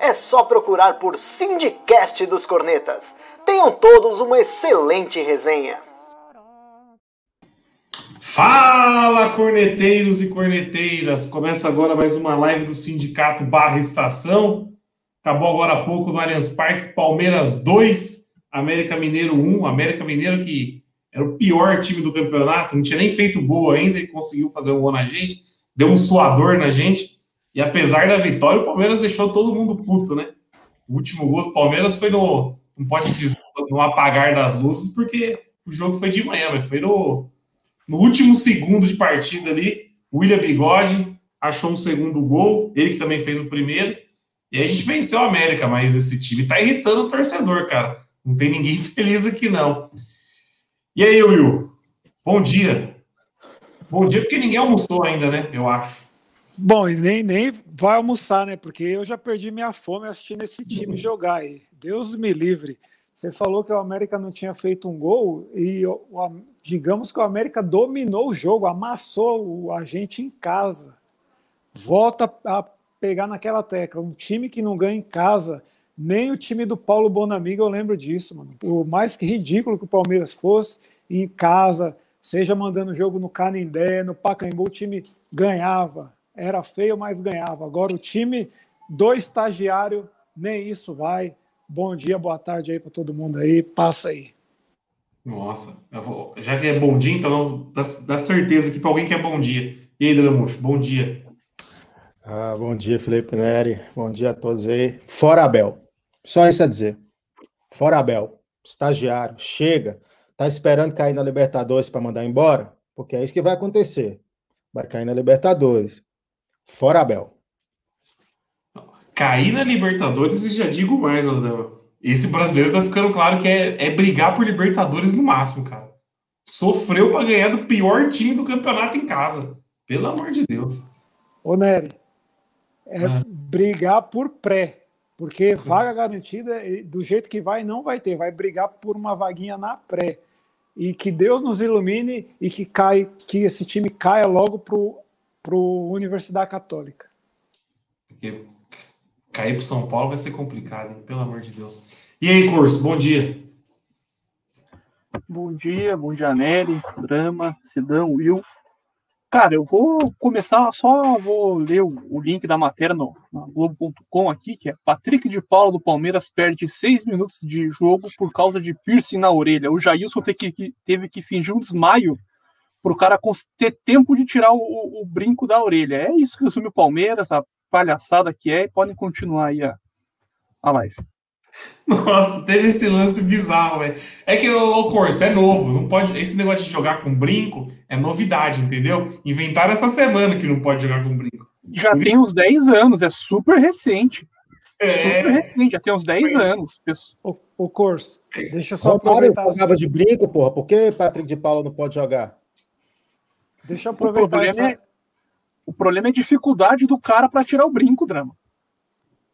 É só procurar por Sindicast dos Cornetas. Tenham todos uma excelente resenha. Fala, corneteiros e corneteiras! Começa agora mais uma live do Sindicato Barra Estação. Acabou agora há pouco no Allianz Parque, Palmeiras 2, América Mineiro 1. América Mineiro que era o pior time do campeonato, não tinha nem feito gol ainda e conseguiu fazer um gol na gente, deu um suador na gente. E apesar da vitória, o Palmeiras deixou todo mundo puto, né? O último gol do Palmeiras foi no, não pode dizer no apagar das luzes, porque o jogo foi de manhã, mas foi no, no último segundo de partida ali. William Bigode achou um segundo gol, ele que também fez o primeiro. E a gente venceu a América, mas esse time tá irritando o torcedor, cara. Não tem ninguém feliz aqui, não. E aí, Will? Bom dia. Bom dia, porque ninguém almoçou ainda, né? Eu acho. Bom, e nem, nem vai almoçar, né? Porque eu já perdi minha fome assistindo esse time jogar aí. Deus me livre. Você falou que o América não tinha feito um gol e digamos que o América dominou o jogo, amassou a gente em casa. Volta a pegar naquela tecla. Um time que não ganha em casa, nem o time do Paulo Bonamiga, eu lembro disso, mano. Por mais que ridículo que o Palmeiras fosse, em casa, seja mandando jogo no Canindé, no Pacaembu, o time ganhava. Era feio, mas ganhava. Agora o time do estagiário, nem isso vai. Bom dia, boa tarde aí para todo mundo aí. Passa aí. Nossa, vou, já que é bom dia, então dá, dá certeza aqui para alguém que é bom dia. E aí, Dramuxo, bom dia. Ah, bom dia, Felipe Neri. Bom dia a todos aí. Fora Abel. Só isso a dizer. Fora Abel. Estagiário. Chega. Tá esperando cair na Libertadores para mandar embora? Porque é isso que vai acontecer. Vai cair na Libertadores. Fora Abel. Cair na Libertadores e já digo mais, Odão. Esse brasileiro tá ficando claro que é, é brigar por Libertadores no máximo, cara. Sofreu para ganhar do pior time do campeonato em casa. Pelo amor de Deus. Ô, Nery, é ah. brigar por pré. Porque vaga garantida, do jeito que vai, não vai ter. Vai brigar por uma vaguinha na pré. E que Deus nos ilumine e que, cai, que esse time caia logo pro, pro Universidade Católica. Porque cair para São Paulo vai ser complicado, hein? pelo amor de Deus. E aí, curso, bom dia. Bom dia, bom dia, Nery, Drama, Sidão, Will. Cara, eu vou começar, só vou ler o, o link da matéria no, no Globo.com aqui, que é Patrick de Paula do Palmeiras perde seis minutos de jogo por causa de piercing na orelha. O Jailson teve que, teve que fingir um desmaio para o cara ter tempo de tirar o, o, brinco da orelha. É isso que resume o Palmeiras, a palhaçada que é, e podem continuar aí a, a live. Nossa, teve esse lance bizarro, velho. É que o Corso é novo, não pode. Esse negócio de jogar com brinco é novidade, entendeu? Inventaram essa semana que não pode jogar com brinco. Já Por tem isso... uns 10 anos, é super recente. É... Super recente, já tem uns 10 anos. O, o Corso, deixa eu só Romário aproveitar. jogava de brinco, porra. Por que Patrick de Paula não pode jogar? Deixa eu aproveitar essa... é o problema é a dificuldade do cara para tirar o brinco, Drama.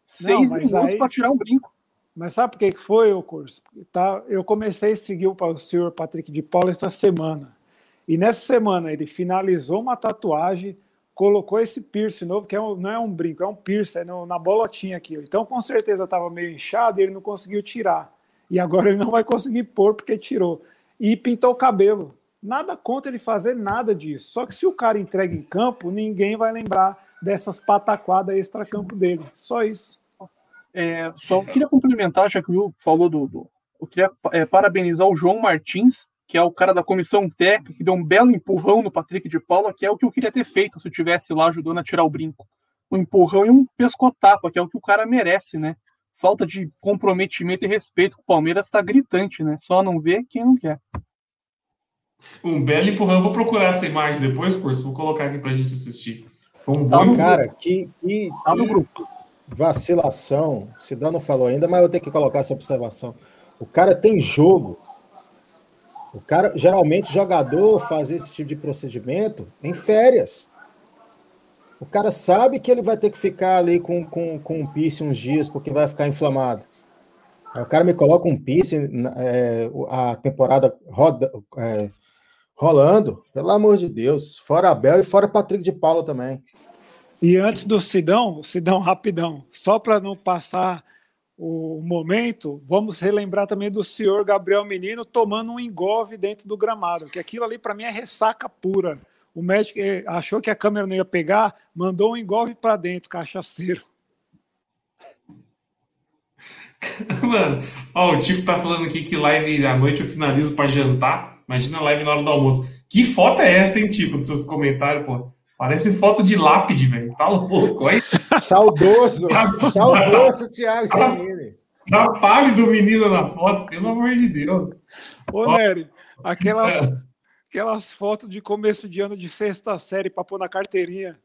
Seis Não, minutos aí... para tirar um brinco. Mas sabe por que foi o curso? Tá, eu comecei a seguir o senhor Patrick de Paula essa semana. E nessa semana ele finalizou uma tatuagem, colocou esse piercing novo, que é um, não é um brinco, é um piercing, é no, na bolotinha aqui. Então com certeza estava meio inchado e ele não conseguiu tirar. E agora ele não vai conseguir pôr porque tirou. E pintou o cabelo. Nada contra ele fazer nada disso. Só que se o cara entrega em campo, ninguém vai lembrar dessas pataquadas extra-campo dele. Só isso. É, só queria complementar, já que o Will falou do. do eu queria é, parabenizar o João Martins, que é o cara da comissão técnica, que deu um belo empurrão no Patrick de Paula, que é o que eu queria ter feito se eu tivesse lá ajudando a tirar o brinco. Um empurrão e um pescotapa, que é o que o cara merece, né? Falta de comprometimento e respeito o Palmeiras está gritante, né? Só não vê quem não quer. Um belo empurrão. Eu vou procurar essa imagem depois, curso. Vou colocar aqui pra gente assistir. Foi um bom Cara, que, que, tá no grupo. vacilação. Cidão não falou ainda, mas eu tenho que colocar essa observação. O cara tem jogo. O cara, geralmente, jogador faz esse tipo de procedimento em férias. O cara sabe que ele vai ter que ficar ali com, com, com um piercing uns dias porque vai ficar inflamado. Aí o cara me coloca um piercing, é, a temporada roda, é, rolando, pelo amor de Deus. Fora Abel e fora Patrick de Paula também. E antes do Sidão, Sidão rapidão, só para não passar o momento, vamos relembrar também do senhor Gabriel Menino tomando um engove dentro do gramado, que aquilo ali para mim é ressaca pura. O médico achou que a câmera não ia pegar, mandou um engove para dentro, cachaceiro. Mano, ó, o Tico tá falando aqui que live à noite eu finalizo para jantar. Imagina a live na hora do almoço. Que foto é essa, hein, Tico, nos seus comentários, pô? Parece foto de lápide, velho. Tá louco, hein? Saudoso. Saudoso, Thiago Giannini. Tá pálido o menino na foto, pelo amor de Deus. Ô, Nery, aquelas, é. aquelas fotos de começo de ano de sexta série pra pôr na carteirinha.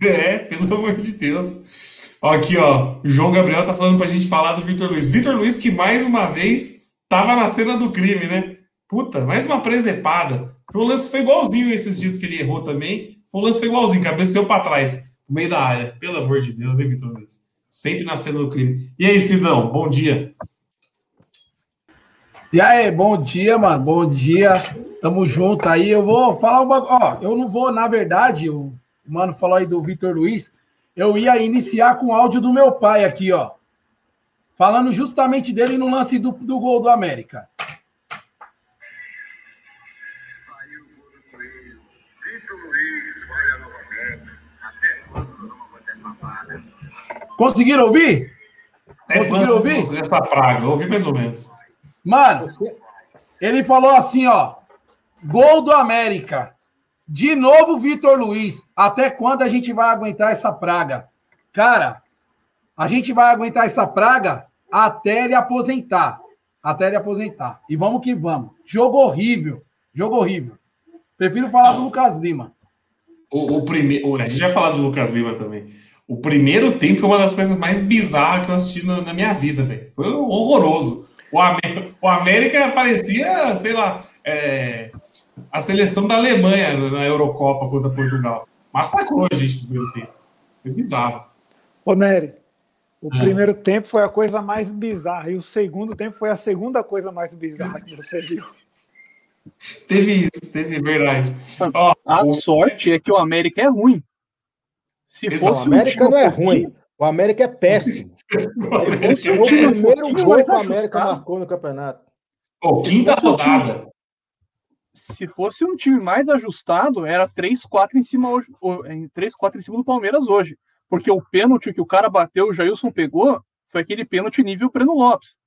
É, pelo amor de Deus. Ó, aqui, ó. O João Gabriel tá falando pra gente falar do Vitor Luiz. Vitor Luiz, que mais uma vez tava na cena do crime, né? Puta, mais uma presepada. O lance foi igualzinho esses dias que ele errou também. O lance foi igualzinho, cabeceou para trás, no meio da área. Pelo amor de Deus, hein, Vitor Luiz? Sempre nascendo no crime. E aí, Sidão, bom dia. E aí, bom dia, mano. Bom dia. Tamo junto aí. Eu vou falar um bagulho. Ó, eu não vou, na verdade, o mano falou aí do Vitor Luiz. Eu ia iniciar com o áudio do meu pai aqui, ó. Falando justamente dele no lance do, do gol do América. Conseguiram ouvir? É, Conseguiram ouvir? Essa praga, ouvi mais ou menos. Mano, ele falou assim, ó. Gol do América. De novo, Vitor Luiz. Até quando a gente vai aguentar essa praga? Cara, a gente vai aguentar essa praga até ele aposentar. Até ele aposentar. E vamos que vamos. Jogo horrível. Jogo horrível. Prefiro falar Não. do Lucas Lima. O, o primeiro. A gente já falou do Lucas Lima também. O primeiro tempo foi uma das coisas mais bizarras que eu assisti na, na minha vida, velho. Foi horroroso. O, América, o América parecia, sei lá, é, a seleção da Alemanha na Eurocopa contra Portugal. Massacrou a gente no primeiro tempo. Foi bizarro. Ô, Nery, o é. primeiro tempo foi a coisa mais bizarra e o segundo tempo foi a segunda coisa mais bizarra que você viu. Teve isso, teve verdade. Ó, a o... sorte é que o América é ruim. Se fosse o América um não é ruim, o América é péssimo. Esse foi o primeiro gol que o América marcou no campeonato. Oh, quinta rodada. Se fosse um time mais ajustado, era 3-4 em cima hoje, 3-4 em cima do Palmeiras hoje. Porque o pênalti que o cara bateu, o Jailson pegou, foi aquele pênalti nível Breno Lopes.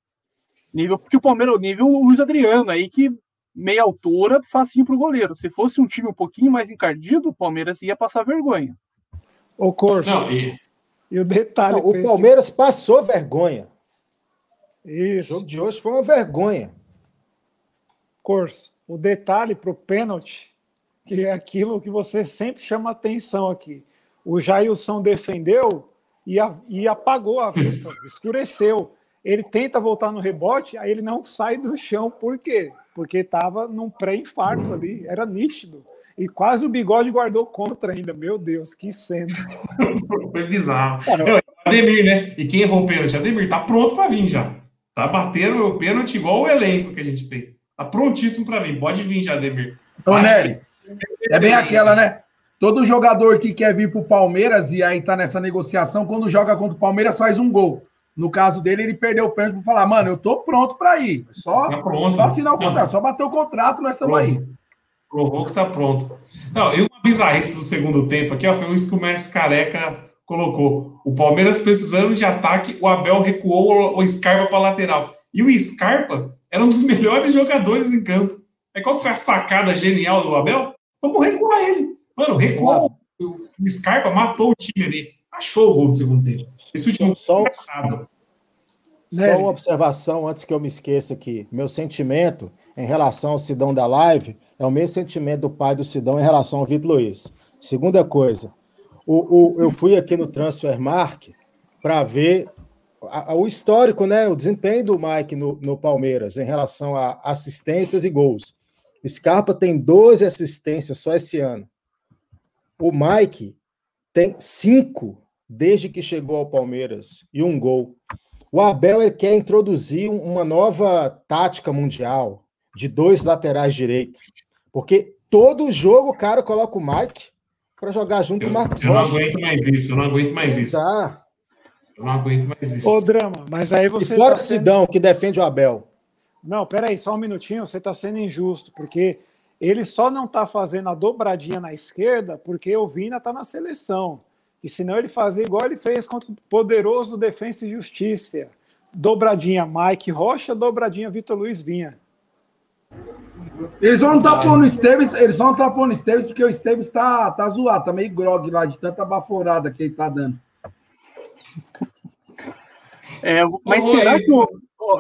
Nível, porque o Palmeiras, nível Luiz Adriano, aí que meia altura, facinho pro goleiro. Se fosse um time um pouquinho mais encardido, o Palmeiras ia passar vergonha. O Corso. Não, e... e... o detalhe. Não, o Palmeiras passou vergonha. Isso. O jogo de hoje foi uma vergonha. Corso, o detalhe para o pênalti, que é aquilo que você sempre chama atenção aqui. O Jailson defendeu e, a, e apagou a vista, escureceu. Ele tenta voltar no rebote, aí ele não sai do chão. Por quê? Porque estava num pré-infarto ali, era nítido. E quase o bigode guardou contra ainda. Meu Deus, que cena. Foi bizarro. Cara, Ademir, né? E quem errou o pênalti? Ademir, tá pronto para vir já. Tá batendo o pênalti igual o elenco que a gente tem. Tá prontíssimo para vir. Pode vir já, Ademir. Ô, Nery, é bem aquela, né? Todo jogador que quer vir pro Palmeiras e aí tá nessa negociação, quando joga contra o Palmeiras, faz um gol. No caso dele, ele perdeu o pênalti para falar, mano, eu tô pronto para ir. Só, tá pronto, só assinar o contrato, só bater o contrato, nós estamos aí. Provou que tá pronto. Não, e uma bizarrice do segundo tempo aqui, ó, foi isso que o Messi Careca colocou. O Palmeiras precisando de ataque, o Abel recuou o Scarpa para lateral. E o Scarpa era um dos melhores jogadores em campo. Aí qual que foi a sacada genial do Abel? Vamos recuar ele. Mano, recuou. O Scarpa matou o time ali. Achou o gol do segundo tempo. Esse último só, só uma observação antes que eu me esqueça aqui. Meu sentimento em relação ao Sidão da Live é o mesmo sentimento do pai do Sidão em relação ao Vitor Luiz. Segunda coisa, o, o, eu fui aqui no Transfermark para ver a, a, o histórico, né? O desempenho do Mike no, no Palmeiras em relação a assistências e gols. Scarpa tem 12 assistências só esse ano. O Mike tem cinco desde que chegou ao Palmeiras e um gol. O Abel quer introduzir uma nova tática mundial de dois laterais direitos, porque todo jogo o cara coloca o Mike para jogar junto eu, com o Marcos Eu não aguento mais isso, eu não aguento mais isso. Tá. Eu não aguento mais isso. Ô, Drama, mas aí você. E fora tá o Sidão, que defende o Abel. Não, peraí, só um minutinho, você está sendo injusto, porque ele só não está fazendo a dobradinha na esquerda porque o Vina está na seleção. E senão ele fazia igual ele fez contra o poderoso Defensa e Justiça. Dobradinha Mike Rocha, dobradinha Vitor Luiz Vinha. Eles vão estar pondo o Esteves, eles vão estar pondo Esteves porque o Esteves tá, tá zoado, tá meio grog lá de tanta baforada que ele tá dando. É, mas Oi. será que o,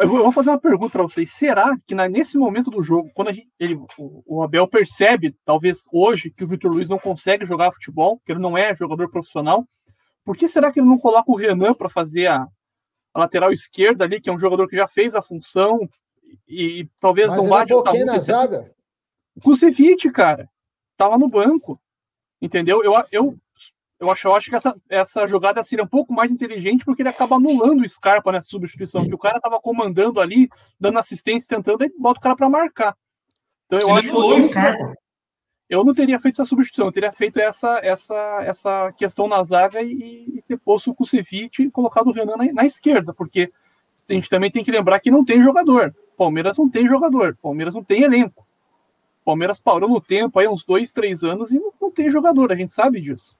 eu vou fazer uma pergunta para vocês. Será que nesse momento do jogo, quando gente, ele, o, o, Abel percebe, talvez hoje, que o Vitor Luiz não consegue jogar futebol, que ele não é jogador profissional, por que será que ele não coloca o Renan para fazer a, a, lateral esquerda ali, que é um jogador que já fez a função e, e talvez Mas não vá adiantar muito? na zaga? Kusevich, cara, tava no banco, entendeu? Eu, eu eu acho, eu acho que essa, essa jogada seria um pouco mais inteligente porque ele acaba anulando o Scarpa nessa substituição, que o cara estava comandando ali, dando assistência, tentando, e bota o cara para marcar. Então eu ele acho que eu, Scarpa. eu não teria feito essa substituição, eu teria feito essa, essa, essa questão na zaga e, e ter posto o Kusevich e colocado o Renan na, na esquerda, porque a gente também tem que lembrar que não tem jogador. Palmeiras não tem jogador, Palmeiras não tem elenco. Palmeiras parou no tempo aí uns dois, três anos e não, não tem jogador, a gente sabe disso.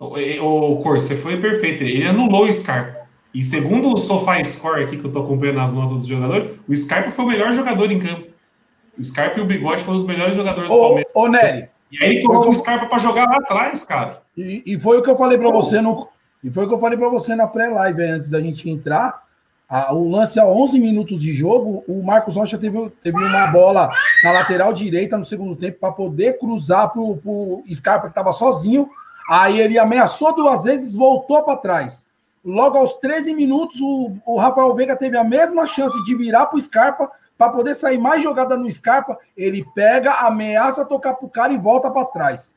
O, Cor, você foi perfeito. Ele anulou o Scarpa. E segundo o Sofá Score aqui, que eu tô acompanhando as notas do jogador, o Scarpa foi o melhor jogador em campo. O Scarpa e o Bigode foram os melhores jogadores do Palmeiras. Ô, Nery. E aí ele colocou o Scarpa para jogar lá atrás, cara. E, e foi o que eu falei para você no. E foi o que eu falei para você na pré-live antes da gente entrar. A, o lance a 11 minutos de jogo, o Marcos Rocha teve, teve uma bola na lateral direita no segundo tempo para poder cruzar para o Scarpa, que estava sozinho Aí ele ameaçou duas vezes, voltou para trás. Logo aos 13 minutos, o, o Rafael Veiga teve a mesma chance de virar para o Scarpa para poder sair mais jogada no Scarpa. Ele pega, ameaça tocar pro cara e volta para trás.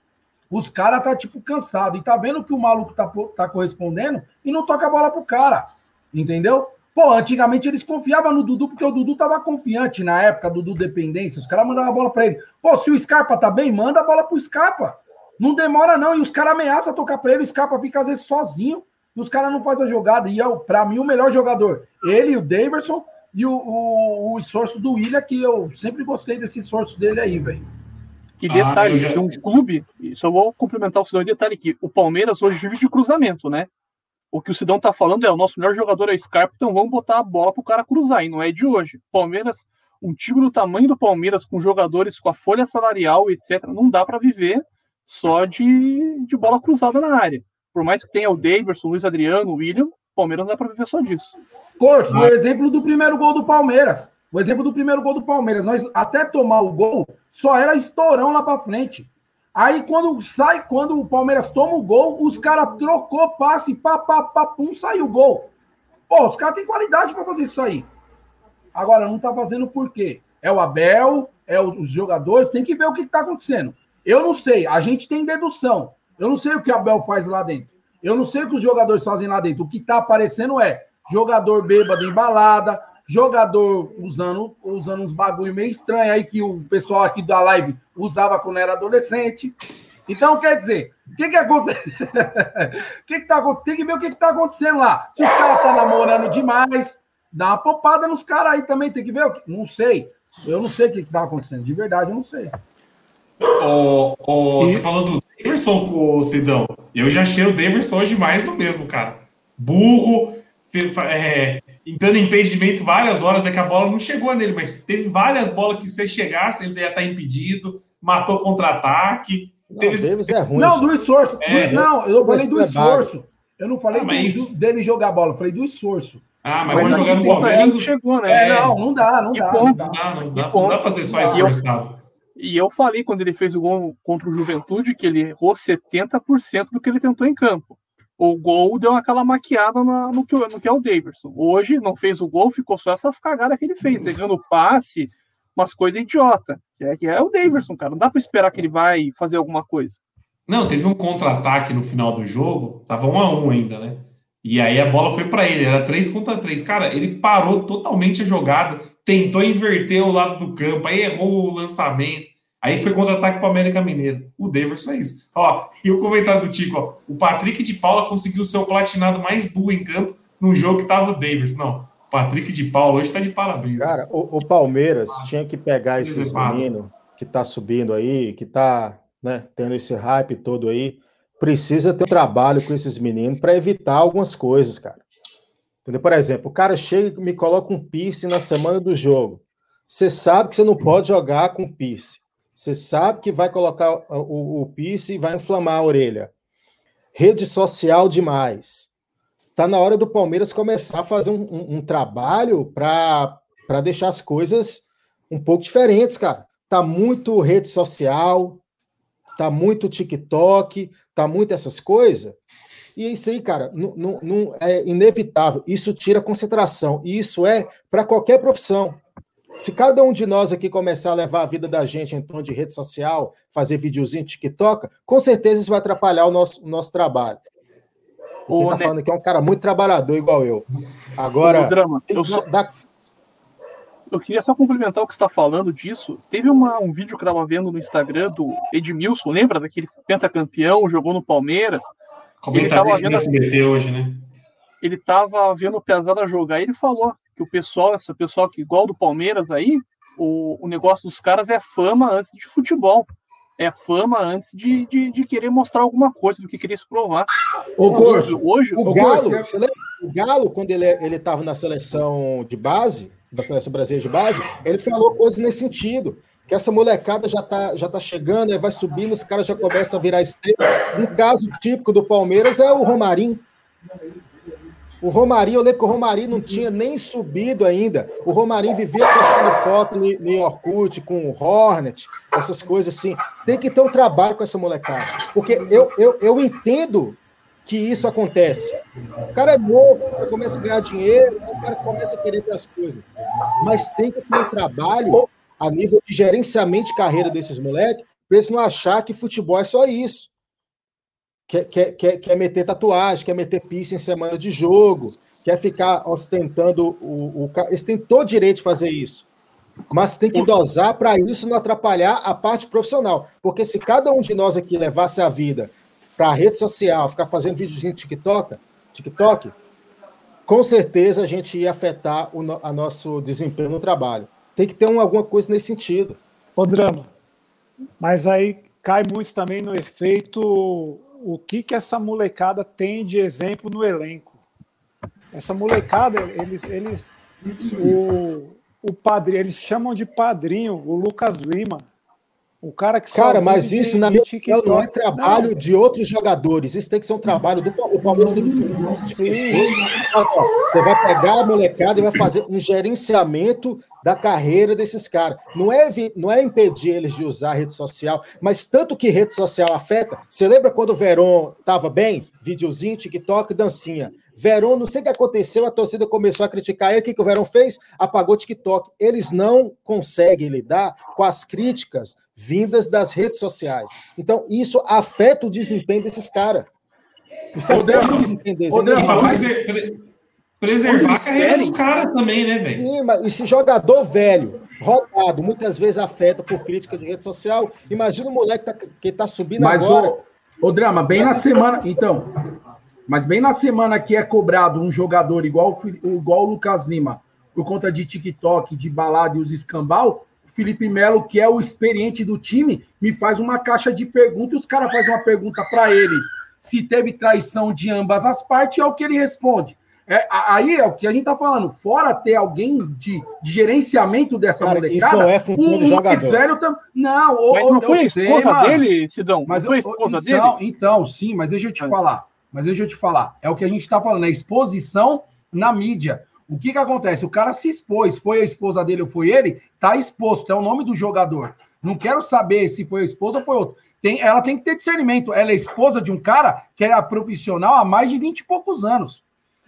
Os caras tá tipo cansado e tá vendo que o maluco tá, tá correspondendo e não toca a bola pro cara. Entendeu? Pô, antigamente eles confiavam no Dudu porque o Dudu tava confiante na época do Dudu dependência. Os caras mandavam a bola para ele. Pô, se o Scarpa tá bem, manda a bola pro Scarpa. Não demora, não. E os caras ameaçam tocar para ele, o Scarpa fica às vezes sozinho, e os caras não fazem a jogada. E é, para mim, o melhor jogador. Ele, o Daverson e o, o, o esforço do William, que eu sempre gostei desse esforço dele aí, velho. E detalhe, ah, já... um clube, só vou complementar o Sidão, detalhe que o Palmeiras hoje vive de cruzamento, né? O que o Sidão tá falando é o nosso melhor jogador é Scarpa, então vamos botar a bola pro cara cruzar, e não é de hoje. Palmeiras, um time do tamanho do Palmeiras, com jogadores com a folha salarial, etc., não dá para viver só de, de bola cruzada na área. Por mais que tenha o Davidson, o Luiz Adriano, o William, o Palmeiras não dá para viver só disso. Corso, o exemplo do primeiro gol do Palmeiras. O exemplo do primeiro gol do Palmeiras. Nós até tomar o gol, só era estourão lá para frente. Aí quando sai, quando o Palmeiras toma o gol, os caras trocou passe, pá, pá, pá, pum, saiu o gol. Pô, os caras têm qualidade para fazer isso aí. Agora, não tá fazendo por quê? É o Abel, é os jogadores, tem que ver o que, que tá acontecendo. Eu não sei, a gente tem dedução. Eu não sei o que a Bel faz lá dentro. Eu não sei o que os jogadores fazem lá dentro. O que está aparecendo é jogador bêbado em balada, jogador usando, usando uns bagulho meio estranho aí que o pessoal aqui da live usava quando era adolescente. Então, quer dizer, o que que acontece? que que tá, tem que ver o que que tá acontecendo lá. Se os caras estão tá namorando demais, dá uma popada nos caras aí também, tem que ver. Não sei. Eu não sei o que que tá acontecendo. De verdade, eu não sei. O, o, e... Você falou do Daverson com o Sidão. Eu já achei o Daverson hoje mais do mesmo, cara. Burro, é, entrando em impedimento várias horas, é que a bola não chegou nele, mas teve várias bolas que se chegasse, ele ia estar impedido, matou contra-ataque. Teve... O Davis é ruim. Não, do esforço. É, não, eu falei do esforço. Eu não falei ah, mas... do, dele jogar a bola, eu falei do esforço. Ah, mas quando jogar no Palmeiras não chegou, né? É, não, não dá, não dá, não dá. Não dá, não dá, não dá pra ser só esforçado. E eu falei quando ele fez o gol contra o Juventude que ele errou 70% do que ele tentou em campo. O gol deu aquela maquiada na, no, que, no que é o Davidson. Hoje não fez o gol, ficou só essas cagadas que ele fez, pegando passe, umas coisas idiota. Que é, que é o Davidson, cara. Não dá para esperar que ele vai fazer alguma coisa. Não, teve um contra-ataque no final do jogo, tava um a um ainda, né? E aí a bola foi para ele, era 3 contra 3. Cara, ele parou totalmente a jogada, tentou inverter o lado do campo, aí errou o lançamento. Aí foi contra-ataque para o América Mineiro. O Daverson é isso. Ó, e o comentário do Tico, ó, o Patrick de Paula conseguiu ser o platinado mais burro em campo num jogo que tava o Daverson. Não, o Patrick de Paula hoje tá de parabéns. Cara, o, o Palmeiras ah, tinha que pegar esses meninos que tá subindo aí, que tá né, tendo esse hype todo aí, precisa ter um trabalho com esses meninos para evitar algumas coisas, cara. Entendeu? Por exemplo, o cara chega e me coloca um piercing na semana do jogo. Você sabe que você não pode jogar com piercing. Você sabe que vai colocar o, o, e vai inflamar a orelha. Rede social demais. Tá na hora do Palmeiras começar a fazer um, um, um trabalho para deixar as coisas um pouco diferentes, cara. Tá muito rede social, tá muito TikTok, tá muito essas coisas. E é isso aí, cara, não, não, não é inevitável. Isso tira concentração. E isso é para qualquer profissão. Se cada um de nós aqui começar a levar a vida da gente em torno de rede social, fazer videozinho TikTok, com certeza isso vai atrapalhar o nosso, o nosso trabalho. E quem está falando aqui é um cara muito trabalhador, igual eu. Agora, drama, eu, só... da... eu, queria só complementar o que você está falando disso. Teve uma, um vídeo que eu estava vendo no Instagram do Edmilson, lembra daquele pentacampeão, jogou no Palmeiras? Comentarista ele SBT hoje, né? Ele estava vendo o Pesada jogar e ele falou que o pessoal, esse pessoal que igual do Palmeiras aí, o, o negócio dos caras é fama antes de futebol. É fama antes de, de, de querer mostrar alguma coisa, do que querer se provar. O Corso, hoje, o, Galo, você lembra? o Galo, quando ele estava na seleção de base, da seleção brasileira de base, ele falou coisas nesse sentido. Que essa molecada já tá, já tá chegando, vai subindo, os caras já começam a virar estrela. Um caso típico do Palmeiras é o Romarinho. O Romarinho, eu lembro que o Romarinho não tinha nem subido ainda. O Romarinho vivia postando foto no Orkut com o Hornet, essas coisas assim. Tem que ter um trabalho com essa molecada. Porque eu, eu, eu entendo que isso acontece. O cara é novo, começa a ganhar dinheiro, o cara começa a querer ter as coisas. Mas tem que ter um trabalho a nível de gerenciamento de carreira desses moleques, para eles não achar que futebol é só isso quer, quer, quer, quer meter tatuagem, quer meter piercing em semana de jogo, quer ficar ostentando o, o. Eles têm todo direito de fazer isso. Mas tem que dosar para isso não atrapalhar a parte profissional. Porque se cada um de nós aqui levasse a vida para a rede social, ficar fazendo vídeos em TikTok, TikTok, com certeza a gente ia afetar o a nosso desempenho no trabalho. Tem que ter um, alguma coisa nesse sentido. Ô, Drama, mas aí cai muito também no efeito o que, que essa molecada tem de exemplo no elenco. Essa molecada, eles, eles o, o padrinho, eles chamam de padrinho o Lucas Lima. O cara que Cara, mas isso, na minha opinião, não é trabalho de outros jogadores. Isso tem que ser um trabalho do o Palmeiras. Tem que... Você vai pegar a molecada e vai fazer um gerenciamento da carreira desses caras. Não é, não é impedir eles de usar a rede social, mas tanto que rede social afeta. Você lembra quando o Verón estava bem? Videozinho, TikTok, dancinha. Verón, não sei o que aconteceu, a torcida começou a criticar ele. O que, que o Verón fez? Apagou o TikTok. Eles não conseguem lidar com as críticas vindas das redes sociais. Então, isso afeta o desempenho desses caras. Isso afeta o desempenho deles. É preservar a carreira dos caras também, né, velho? Sim, mas esse jogador velho, rodado, muitas vezes afeta por crítica de rede social. Imagina o moleque tá, que tá subindo mas agora. O, o Drama, bem na semana. Então, mas bem na semana que é cobrado um jogador igual, igual o Lucas Lima, por conta de TikTok, de balada e os escambau, o Felipe Melo, que é o experiente do time, me faz uma caixa de perguntas. Os caras fazem uma pergunta para ele se teve traição de ambas as partes, é o que ele responde. É, aí é o que a gente tá falando. Fora ter alguém de, de gerenciamento dessa Cara, molecada. Isso não é função do jogador. Tam... Não, mas não foi a esposa dele, Sidão? Mas foi a esposa então, dele? Então, sim, mas deixa eu te falar. Mas deixa eu te falar, é o que a gente está falando, é exposição na mídia. O que que acontece? O cara se expôs, foi a esposa dele ou foi ele, tá exposto, é o nome do jogador. Não quero saber se foi a esposa ou foi outro. tem, ela tem que ter discernimento. Ela é esposa de um cara que é profissional há mais de 20 e poucos anos.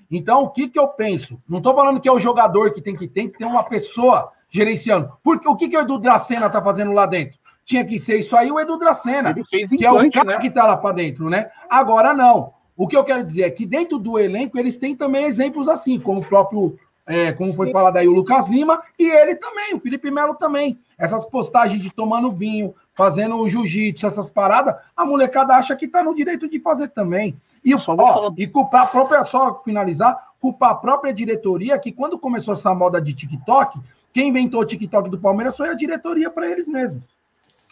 Então, o que, que eu penso? Não estou falando que é o jogador que tem que tem que ter uma pessoa gerenciando. Porque o que, que o Edu Dracena está fazendo lá dentro? Tinha que ser isso aí o Edu Dracena, Ele fez que é o implante, cara né? que está lá para dentro, né? Agora não. O que eu quero dizer é que dentro do elenco eles têm também exemplos assim, como o próprio, é, como foi Sim. falado aí, o Lucas Lima e ele também, o Felipe Melo também. Essas postagens de tomando vinho, fazendo o jiu-jitsu, essas paradas, a molecada acha que tá no direito de fazer também. E, Só ó, e culpar a própria, só finalizar, culpar a própria diretoria, que quando começou essa moda de TikTok, quem inventou o TikTok do Palmeiras foi a diretoria para eles mesmos.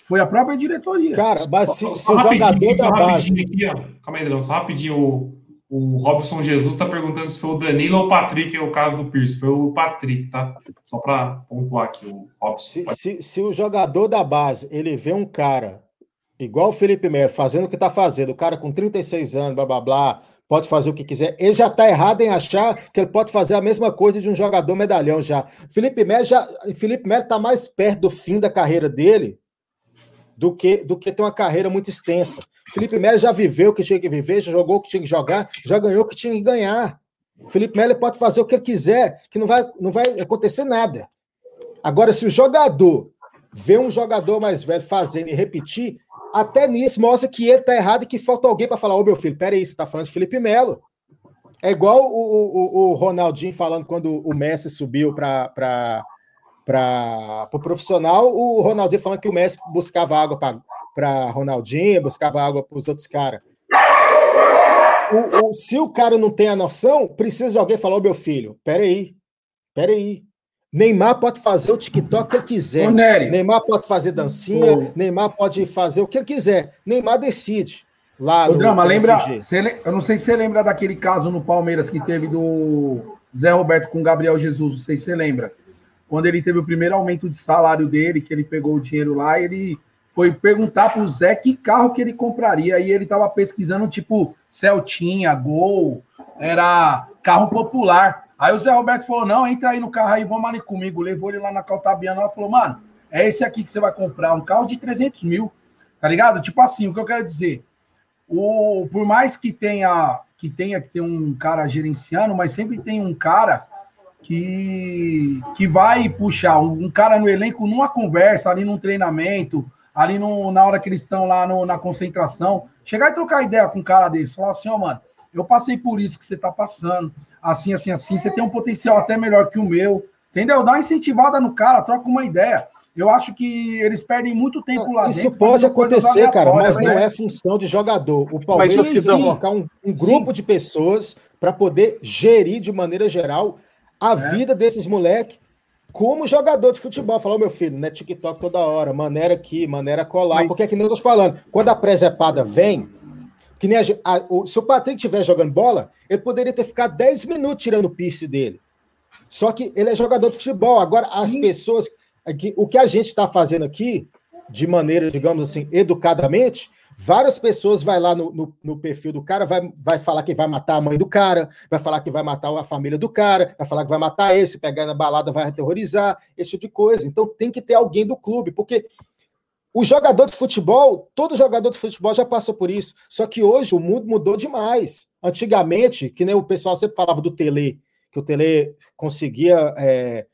Foi a própria diretoria. Cara, mas se, Só- se só o rapidinho jogador da base. rapidinho aqui, ó. Calma aí, Adriano, só rapidinho. O, o Robson Jesus está perguntando se foi o Danilo ou o Patrick, é o caso do Pierce. Foi o Patrick, tá? Só para pontuar aqui o Robson. Se, se, se o jogador da base ele vê um cara igual o Felipe Melo fazendo o que tá fazendo, o cara com 36 anos, blá blá blá, pode fazer o que quiser, ele já tá errado em achar que ele pode fazer a mesma coisa de um jogador medalhão já. Felipe Melo já, Felipe Melo tá mais perto do fim da carreira dele do que do que ter uma carreira muito extensa. Felipe Melo já viveu o que tinha que viver, já jogou o que tinha que jogar, já ganhou o que tinha que ganhar. Felipe Melo pode fazer o que ele quiser, que não vai, não vai acontecer nada. Agora, se o jogador vê um jogador mais velho fazendo e repetir, até nisso mostra que ele tá errado e que falta alguém para falar: Ô meu filho, peraí, você tá falando de Felipe Melo. É igual o, o, o Ronaldinho falando quando o Messi subiu para o profissional, o Ronaldinho falando que o Messi buscava água para Ronaldinho, buscava água para os outros caras. O, o, se o cara não tem a noção, precisa de alguém falar: Ô meu filho, peraí, peraí. Neymar pode fazer o TikTok que ele quiser. Neymar pode fazer dancinha, Ô. Neymar pode fazer o que ele quiser. Neymar decide. Lá Ô, no Drama, lembra, você eu não sei se você lembra daquele caso no Palmeiras que teve do Zé Roberto com Gabriel Jesus, não sei se você lembra. Quando ele teve o primeiro aumento de salário dele, que ele pegou o dinheiro lá, ele foi perguntar pro Zé que carro que ele compraria. E ele tava pesquisando, tipo, Celtinha, Gol, era carro popular. Aí o Zé Roberto falou: não, entra aí no carro aí, vamos ali comigo. Levou ele lá na Caltabiana lá falou, mano, é esse aqui que você vai comprar, um carro de 300 mil. Tá ligado? Tipo assim, o que eu quero dizer o, por mais que tenha que tenha que ter um cara gerenciando, mas sempre tem um cara que, que vai puxar um, um cara no elenco numa conversa, ali num treinamento, ali no, na hora que eles estão lá no- na concentração, chegar e trocar ideia com um cara desse, falar assim, ó, mano, eu passei por isso que você tá passando, assim, assim, assim, você tem um potencial até melhor que o meu, entendeu? Dá uma incentivada no cara, troca uma ideia. Eu acho que eles perdem muito tempo lá Isso dentro. pode fazendo coisas acontecer, cara, mas aleatórias, não né? é função de jogador. O Palmeiras Sidão, colocar um, um grupo de pessoas para poder gerir de maneira geral a É. vida desses moleques como jogador de futebol. Falou, meu filho, não é TikTok toda hora, maneira aqui, maneira colar. Mas- Porque é que nem eu tô falando, quando a presepada vem, que nem a a- o- se o Patrick estiver jogando bola, ele poderia ter ficado 10 minutos tirando o piercing dele. Só que ele é jogador de futebol. Agora, as pessoas. aqui- o que a gente está fazendo aqui, de maneira, digamos assim, educadamente, várias pessoas vai lá no, no, no perfil do cara, vai, vai falar que vai matar a mãe do cara, vai falar que vai matar a família do cara, vai falar que vai matar esse, pegar na balada, vai aterrorizar, esse tipo de coisa. Então tem que ter alguém do clube, porque o jogador de futebol, todo jogador de futebol já passou por isso. Só que hoje o mundo mudou demais. Antigamente, que nem o pessoal sempre falava do Tele, que o Tele conseguia é,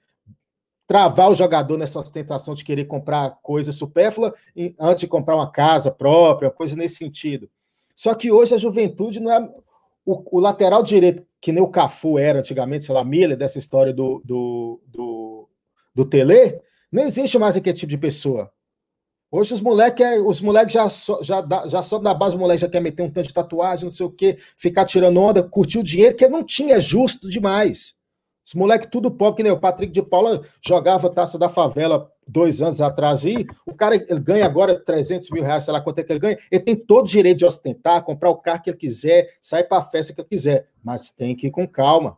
travar o jogador nessa ostentação de querer comprar coisa supérflua antes de comprar uma casa própria, coisa nesse sentido. Só que hoje a juventude não é. O, o lateral direito, que nem o Cafu era antigamente, sei lá, Miller, dessa história do, do, do, do Tele, não existe mais aquele tipo de pessoa. Hoje os moleques os moleque já, já, já só da base, o moleque já quer meter um tanto de tatuagem, não sei o quê, ficar tirando onda, curtir o dinheiro, que não tinha justo demais. Os moleques tudo pobre, que nem o Patrick de Paula jogava taça da favela dois anos atrás e o cara ele ganha agora 300 mil reais, sei lá quanto é que ele ganha. Ele tem todo o direito de ostentar, comprar o carro que ele quiser, sair para a festa que ele quiser, mas tem que ir com calma,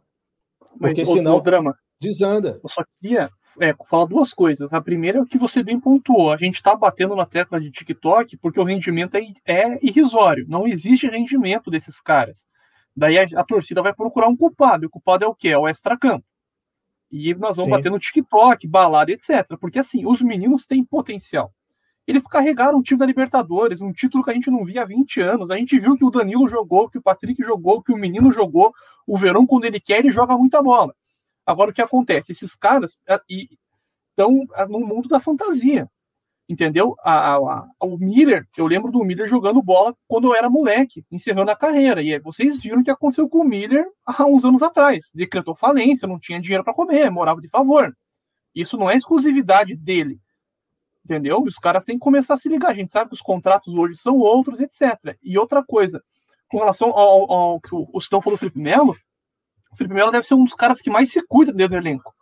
Mas, porque ô, senão ô, Drama, desanda. eu só queria é, falar duas coisas. A primeira é o que você bem pontuou. A gente está batendo na tecla de TikTok porque o rendimento é, é irrisório. Não existe rendimento desses caras. Daí a, a torcida vai procurar um culpado. E o culpado é o quê? É o extracampo. E nós vamos Sim. bater no TikTok, balada, etc. Porque assim, os meninos têm potencial. Eles carregaram o time da Libertadores, um título que a gente não via há 20 anos. A gente viu que o Danilo jogou, que o Patrick jogou, que o menino jogou. O Verão, quando ele quer, ele joga muita bola. Agora, o que acontece? Esses caras estão no mundo da fantasia. Entendeu? A, a, a, o Miller, eu lembro do Miller jogando bola quando eu era moleque, encerrando a carreira. E vocês viram o que aconteceu com o Miller há uns anos atrás. Decretou falência, não tinha dinheiro para comer, morava de favor. Isso não é exclusividade dele entendeu? Os caras têm que começar a se ligar. A gente sabe que os contratos hoje são outros, etc. E outra coisa, com relação ao, ao que o Sidão falou do Felipe Melo, o Felipe Melo deve ser um dos caras que mais se cuida dentro do elenco.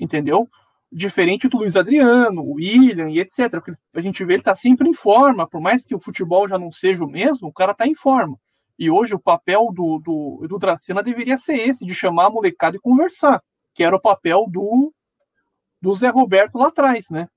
Entendeu? Diferente do Luiz Adriano, o William e etc. Porque a gente vê ele tá sempre em forma, por mais que o futebol já não seja o mesmo, o cara tá em forma. E hoje o papel do, do, do Dracena deveria ser esse, de chamar a molecada e conversar, que era o papel do, do Zé Roberto lá atrás, né?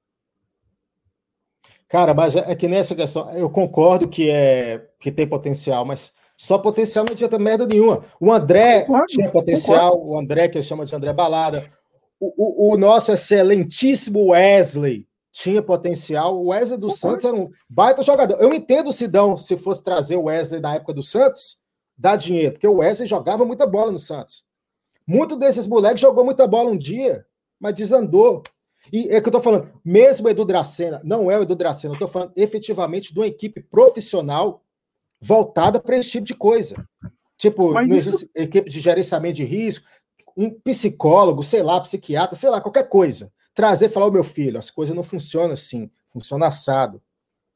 Cara, mas é, é que nessa questão, eu concordo que é que tem potencial, mas só potencial não adianta merda nenhuma. O André concordo, tinha potencial, concordo. o André, que chama de André Balada. O, o, nosso excelentíssimo Wesley tinha potencial. O Wesley do. Santos era um baita jogador. Eu entendo o Sidão, se fosse trazer o Wesley da época do Santos, dá dinheiro, porque o Wesley jogava muita bola no Santos. Muito desses moleques jogou muita bola um dia, mas desandou. E é que eu tô falando, mesmo o Edu Dracena, não é o Edu Dracena, eu tô falando efetivamente de uma equipe profissional voltada para esse tipo de coisa. Tipo, Mas não isso... equipe de gerenciamento de risco, um psicólogo, sei lá, psiquiatra, sei lá, qualquer coisa. Trazer e falar, o meu filho, as coisas não funcionam assim, funciona assado.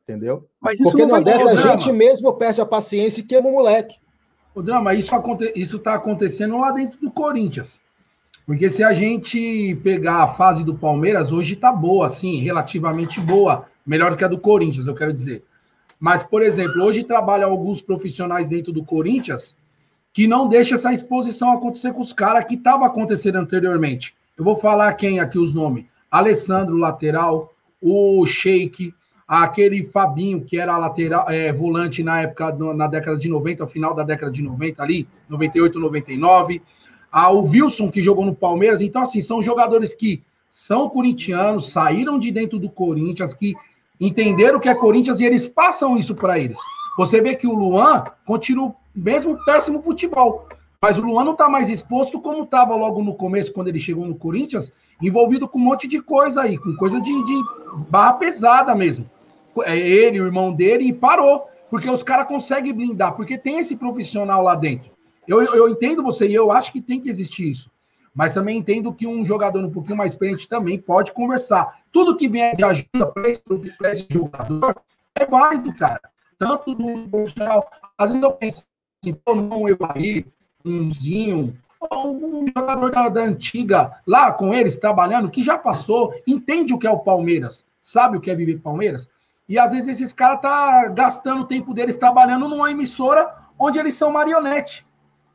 Entendeu? Porque não, não dessa a gente mesmo perde a paciência e queima o moleque. O drama, isso, aconte... isso tá acontecendo lá dentro do Corinthians. Porque se a gente pegar a fase do Palmeiras, hoje está boa, assim, relativamente boa. Melhor que a do Corinthians, eu quero dizer. Mas, por exemplo, hoje trabalham alguns profissionais dentro do Corinthians que não deixa essa exposição acontecer com os caras que estava acontecendo anteriormente. Eu vou falar quem aqui os nomes. Alessandro, lateral, o Sheik, aquele Fabinho, que era lateral, é, volante na época, na década de 90, final da década de 90 ali, 98, 99 ah, o Wilson, que jogou no Palmeiras. Então, assim, são jogadores que são corintianos, saíram de dentro do Corinthians, que entenderam que é Corinthians e eles passam isso para eles. Você vê que o Luan continua mesmo péssimo futebol. Mas o Luan não está mais exposto como estava logo no começo, quando ele chegou no Corinthians, envolvido com um monte de coisa aí, com coisa de, de barra pesada mesmo. É ele, o irmão dele, e parou. Porque os caras conseguem blindar, porque tem esse profissional lá dentro. Eu, eu entendo você e eu acho que tem que existir isso. Mas também entendo que um jogador um pouquinho mais experiente também pode conversar. Tudo que vier de ajuda para esse, esse, jogador é válido, cara. Tanto do profissional. Às vezes eu penso assim, pô, não, eu aí, um jogador da, da, antiga, lá com eles, trabalhando, que já passou, entende o que é o Palmeiras, sabe o que é viver Palmeiras, e às vezes esses caras tá gastando o tempo deles trabalhando numa emissora onde eles são marionete.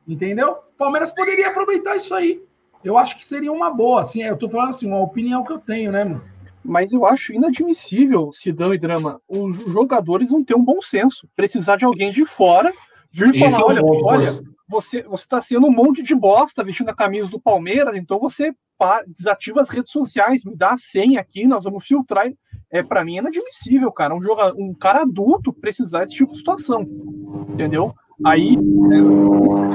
Entendeu? Palmeiras poderia aproveitar isso aí. Eu acho que seria uma boa. Assim, eu tô falando assim, uma opinião que eu tenho, né, mano? Mas eu acho inadmissível, Sidão e Drama, os jogadores não ter um bom senso. Precisar de alguém de fora vir Esse falar: é olha, ponto, olha, você, você tá sendo um monte de bosta vestindo a camisa do Palmeiras, então você pá, desativa as redes sociais, me dá a senha aqui, nós vamos filtrar. É, para mim é inadmissível, cara. Um, jogador, um cara adulto precisar desse tipo de situação. Entendeu? Aí,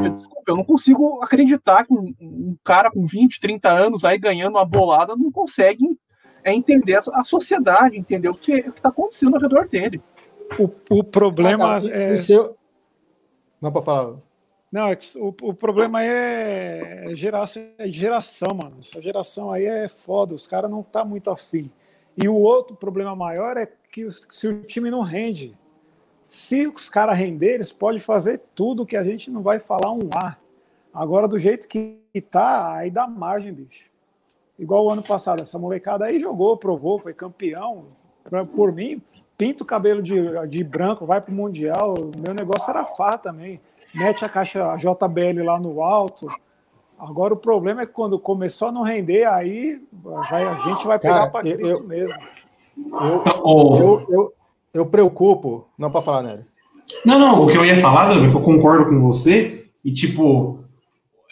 é, desculpa, eu não consigo acreditar que um, um, cara com 20, 30 anos aí ganhando uma bolada não consegue é, entender a, a sociedade, entender o que está acontecendo ao redor dele. O, o problema ah, é. Seu... Não, para falar. Não, é o, o problema é, geração, é geração, mano. Essa geração aí é foda, os caras não tá muito afim. E o outro problema maior é que se o time não rende, se os caras renderem, eles podem fazer tudo que a gente não vai falar um A. Agora, do jeito que tá, aí dá margem, bicho. Igual o ano passado, essa molecada aí jogou, provou, foi campeão. Por mim, pinta o cabelo de, de branco, vai pro Mundial. Meu negócio era farra também. Mete a caixa JBL lá no alto. Agora o problema é que quando começou a não render, aí vai, a gente vai pegar para Cristo eu, mesmo. Eu, eu, eu, eu preocupo. Não para falar, Nery. Não, não, o que eu ia falar, Dani, que eu concordo com você, e tipo,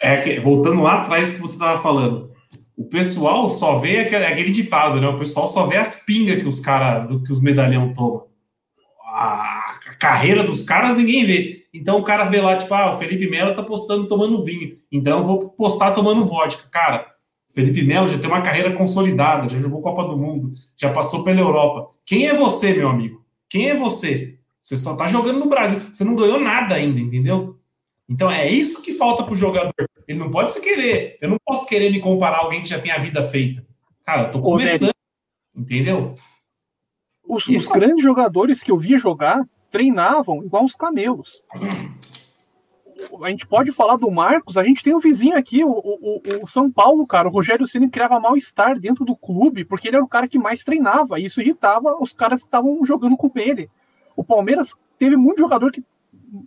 é que, voltando lá atrás que você estava falando, o pessoal só vê aquele, aquele, ditado, né? O pessoal só vê as pingas que os caras, que os medalhão tomam. A, a, carreira dos caras ninguém vê. Então o cara vê lá, tipo, ah, o Felipe Melo tá postando tomando vinho. Então eu vou postar tomando vodka. Cara, Felipe Melo já tem uma carreira consolidada, já jogou Copa do Mundo, já passou pela Europa. Quem é você, meu amigo? Quem é você? Você só tá jogando no Brasil. Você não ganhou nada ainda, entendeu? Então é isso que falta pro jogador. Ele não pode se querer. Eu não posso querer me comparar a alguém que já tem a vida feita. Cara, eu tô começando. Entendeu? Os, os grandes jogadores que eu via jogar treinavam igual os camelos a gente pode falar do Marcos, a gente tem um vizinho aqui, o, o, o São Paulo, cara. O Rogério Ceni criava mal-estar dentro do clube, porque ele era o cara que mais treinava, e isso irritava os caras que estavam jogando com ele. O Palmeiras teve muito jogador que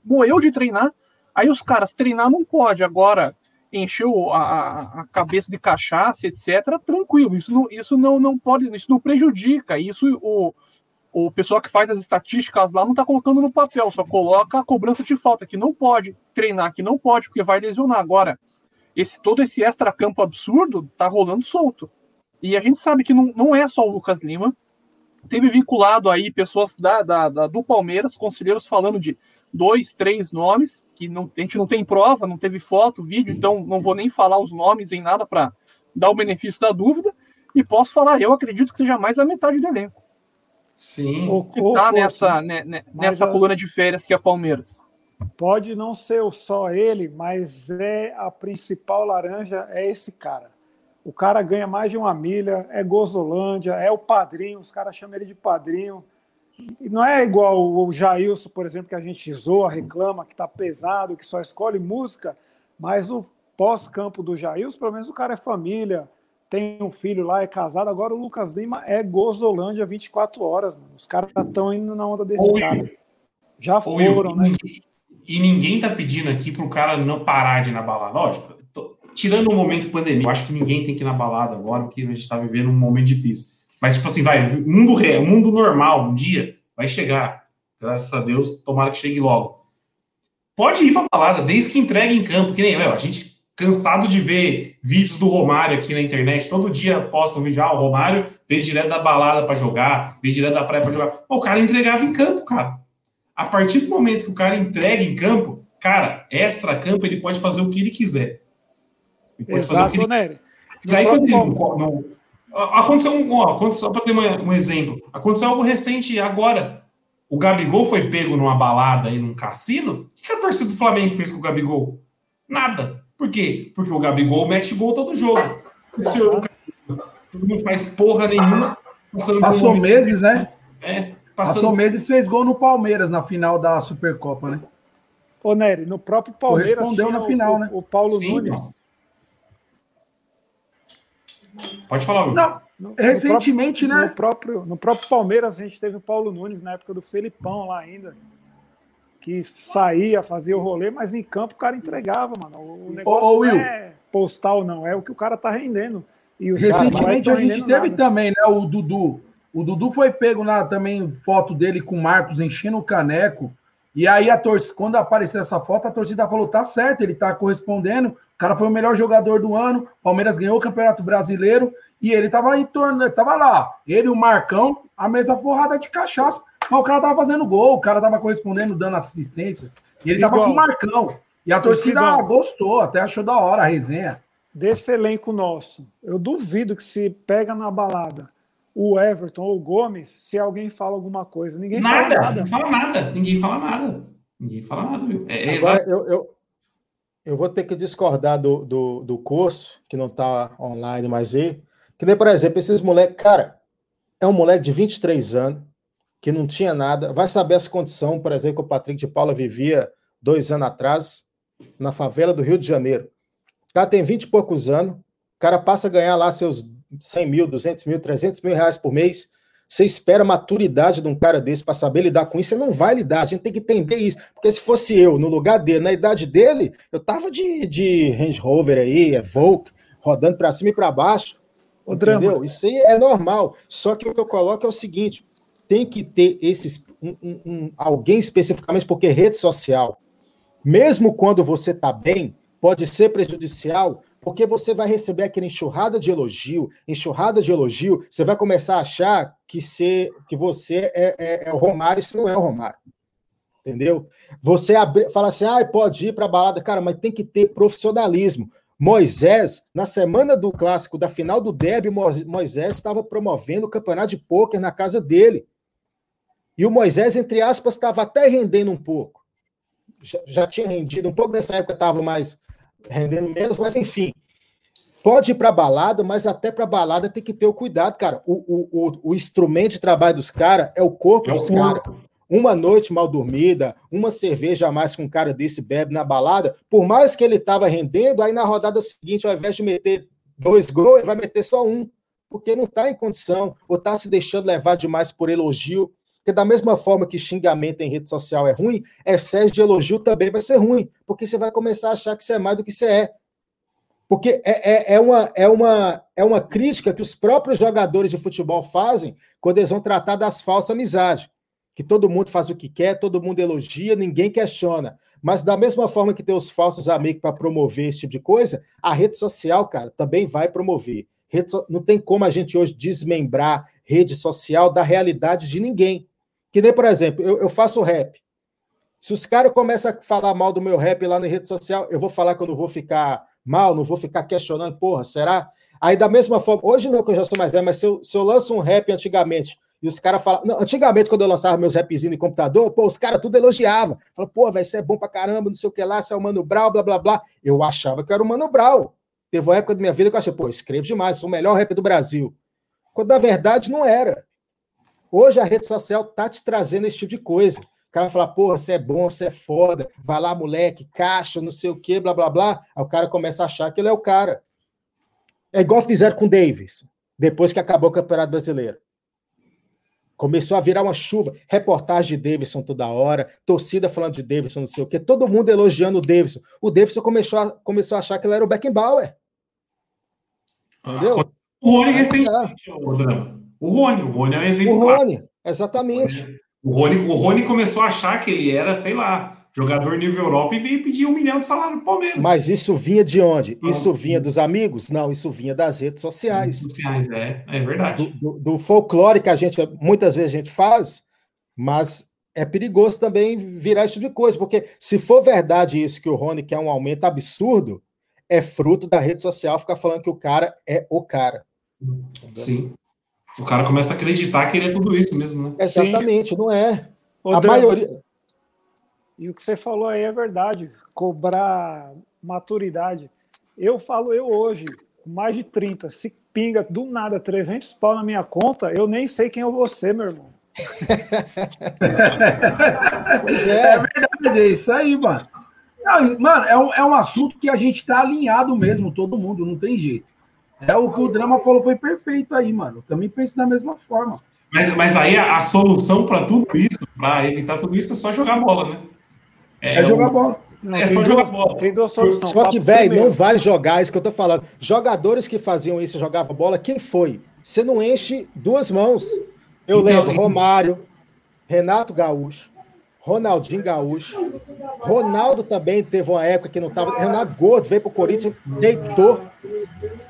morreu de treinar, aí os caras treinar não pode, agora encheu a, a cabeça de cachaça, etc. Tranquilo, isso não, isso não, não pode, isso não prejudica, isso o o pessoal que faz as estatísticas lá não está colocando no papel, só coloca a cobrança de falta, que não pode treinar, que não pode, porque vai lesionar. Agora, esse todo esse extra-campo absurdo tá rolando solto. E a gente sabe que não, não é só o Lucas Lima. Teve vinculado aí pessoas da, da, da do Palmeiras, conselheiros falando de dois, três nomes, que não, a gente não tem prova, não teve foto, vídeo, então não vou nem falar os nomes em nada para dar o benefício da dúvida. E posso falar, eu acredito que seja mais a metade do elenco. Sim. O, que tá nessa, né, né nessa a, coluna de férias que é Palmeiras. Pode não ser só ele, mas é a principal laranja é esse cara. O cara ganha mais de uma milha, é Gozolândia, é o padrinho, os caras chamam ele de padrinho. E não é igual o Jailson, por exemplo, que a gente zoa, reclama, que tá pesado, que só escolhe música, mas o pós-campo do Jailson, pelo menos o cara é família, tem um filho lá, é casado. Agora o Lucas Lima é Gozolândia 24 horas, mano. Os caras estão indo na onda desse Oi. cara. Já foram, Oi, né? E ninguém tá pedindo aqui pro cara não parar de ir na balada. Lógico, tô, tirando o momento pandemia, eu acho que ninguém tem que ir na balada agora, porque a gente tá vivendo um momento difícil. Mas, tipo assim, vai, mundo real, mundo normal, um dia, vai chegar. Graças a Deus, tomara que chegue logo. Pode ir pra balada, desde que entregue em campo, que nem, meu, a gente cansado de ver vídeos do Romário aqui na internet. Todo dia posta um vídeo, ah, o Romário veio direto da balada para jogar, veio direto da praia para jogar. o cara entregava em campo, cara. A partir do momento que o cara entrega em campo, cara, extra campo, ele pode fazer o que ele quiser. Ele pode Exato, fazer o que ele... Aí, quando ele, no, aconteceu um, ó, aconteceu, só para ter uma, um exemplo, aconteceu algo recente agora. O Gabigol foi pego numa balada aí num cassino. O que a torcida do Flamengo fez com o Gabigol? Nada. Por quê? Porque o Gabigol mete gol todo jogo. O senhor não faz porra nenhuma. Passou meses, né? É, passando... Passou meses fez gol no Palmeiras na final da Supercopa, né? Ô, Nery, no próprio Palmeiras. Respondeu na final, o, né? O Paulo Sim, Nunes. Pode falar, Não, no, recentemente, no próprio, né? No próprio, no próprio Palmeiras, a gente teve o Paulo Nunes na época do Felipão lá ainda que saía, fazia o rolê, mas em campo o cara entregava, mano. O negócio ô, ô, não é postal, não, é o que o cara tá rendendo. E Recentemente a gente teve nada. também, né, o Dudu. O Dudu foi pego na também foto dele com o Marcos enchendo o caneco. E aí a torcida, quando apareceu essa foto, a torcida falou: tá certo, ele tá correspondendo. O cara foi o melhor jogador do ano. Palmeiras ganhou o Campeonato Brasileiro e ele tava em torno, tava lá. Ele e o Marcão, a mesma forrada de cachaça. Mas o cara tava fazendo gol, o cara tava correspondendo, dando assistência. E ele Igual. tava com o Marcão. E a torcida gostou, até achou da hora a resenha. Desse elenco nosso, eu duvido que se pega na balada o Everton ou o Gomes, se alguém fala alguma coisa. Ninguém nada, fala nada. Não fala nada. Ninguém fala nada. Ninguém fala nada, viu? É, Agora, eu, eu, eu, vou ter que discordar do, do, do curso, que não está online mais aí. Que nem, por exemplo, esses moleques, cara, é um moleque de 23 anos, que não tinha nada, vai saber as condições, por exemplo, que o Patrick de Paula vivia dois anos atrás, na favela do Rio de Janeiro. O cara tem 20 e poucos anos, o cara passa a ganhar lá seus 100 mil, 200 mil, 300 mil reais por mês. Você espera a maturidade de um cara desse para saber lidar com isso, você não vai lidar, a gente tem que entender isso. Porque se fosse eu, no lugar dele, na idade dele, eu tava de, de Range Rover aí, é Volk, rodando para cima e para baixo. O entendeu? Drama. Isso aí é normal. Só que o que eu coloco é o seguinte: tem que ter esses um, um, um, alguém especificamente, porque rede social, mesmo quando você está bem, pode ser prejudicial, Porque você vai receber aquela enxurrada de elogio, enxurrada de elogio, você vai começar a achar que, ser, que você é, é, é o Romário, isso não é o Romário. Entendeu? Você abre, fala assim, ah, pode ir para a balada, cara, mas tem que ter profissionalismo. Moisés, na semana do clássico, da final do derby, Moisés estava promovendo o campeonato de pôquer na casa dele. E o Moisés, entre aspas, estava até rendendo um pouco. Já, já, tinha rendido, um pouco nessa época estava mais rendendo menos, mas enfim. Pode ir para balada, mas até para balada tem que ter o cuidado, cara. O, o, o, o instrumento de trabalho dos caras é o corpo é dos caras. Uma noite mal dormida, uma cerveja a mais que um cara desse bebe na balada, por mais que ele estava rendendo, aí na rodada seguinte, ao invés de meter dois gols, ele vai meter só um, porque não está em condição, ou está se deixando levar demais por elogio. Porque da mesma forma que xingamento em rede social é ruim, excesso de elogio também vai ser ruim, porque você vai começar a achar que você é mais do que você é. Porque é, é, é, uma, é, uma, é uma crítica que os próprios jogadores de futebol fazem quando eles vão tratar das falsas amizades. Que todo mundo faz o que quer, todo mundo elogia, ninguém questiona. Mas da mesma forma que tem os falsos amigos para promover esse tipo de coisa, a rede social, cara, também vai promover. Não tem como a gente hoje desmembrar rede social da realidade de ninguém. Que nem, por exemplo, eu, eu faço rap. Se os caras começam a falar mal do meu rap lá na rede social, eu vou falar que eu não vou ficar mal, não vou ficar questionando, porra, será? Aí, da mesma forma, hoje não, que eu já sou mais velho, mas se eu, se eu lanço um rap antigamente, e os caras falam. Antigamente, quando eu lançava meus rapzinhos em computador, pô, os caras tudo elogiavam. Falaram, pô, vai ser é bom pra caramba, não sei o que lá, você é o Mano Brau, blá, blá, blá. Eu achava que era o Mano Brau. Teve uma época da minha vida que eu achei, pô, escrevo demais, sou o melhor rap do Brasil. Quando na verdade não era. Hoje a rede social tá te trazendo esse tipo de coisa. O cara fala, porra, você é bom, você é foda, vai lá, moleque, caixa, não sei o quê, blá, blá, blá. Aí o cara começa a achar que ele é o cara. É igual fizeram com o Davis, depois que acabou o Campeonato Brasileiro. Começou a virar uma chuva. Reportagem de Davidson toda hora, torcida falando de Davidson, não sei o quê, todo mundo elogiando o Davidson. O Davidson começou a, começou a achar que ele era o Beckenbauer. Entendeu? O Rony recentemente, o o Rony, o Rony é um exemplo. O Rony, exatamente. O Rony, o Rony começou a achar que ele era, sei lá, jogador nível Europa e veio pedir um milhão de salário no Palmeiras. Mas isso vinha de onde? Isso vinha dos amigos? Não, isso vinha das redes sociais. Redes sociais, é, é verdade. Do, do, do, folclore que a gente, muitas vezes a gente faz, mas é perigoso também virar esse tipo de coisa, porque se for verdade isso que o Rony quer um aumento absurdo, é fruto da rede social ficar falando que o cara é o cara. Sim. O cara começa a acreditar que ele é tudo isso mesmo, né? Exatamente, Sim. não é. a maioria. E o que você falou aí é verdade. Cobrar maturidade. Eu falo eu hoje, com mais de 30, se pinga do nada 300 pau na minha conta, eu nem sei quem é você, meu irmão. pois é. É verdade, é isso aí, mano. Não, mano, é um, é um assunto que a gente tá alinhado mesmo, todo mundo, não tem jeito. É o que o Drama falou, foi perfeito aí, mano. Eu também penso da mesma forma. Mas, mas aí a, a solução para tudo isso, para evitar tudo isso, é só jogar bola, né? É, é jogar bola. Não, é só jogar bola. Tem duas soluções. Só que, velho, não vai jogar, isso que eu tô falando. Jogadores que faziam isso, jogavam bola, quem foi? Você não enche duas mãos. Eu então, lembro, Romário, Renato Gaúcho, Ronaldinho Gaúcho. Ronaldo também teve uma época que não estava. Renato Gordo veio para o Corinthians, deitou.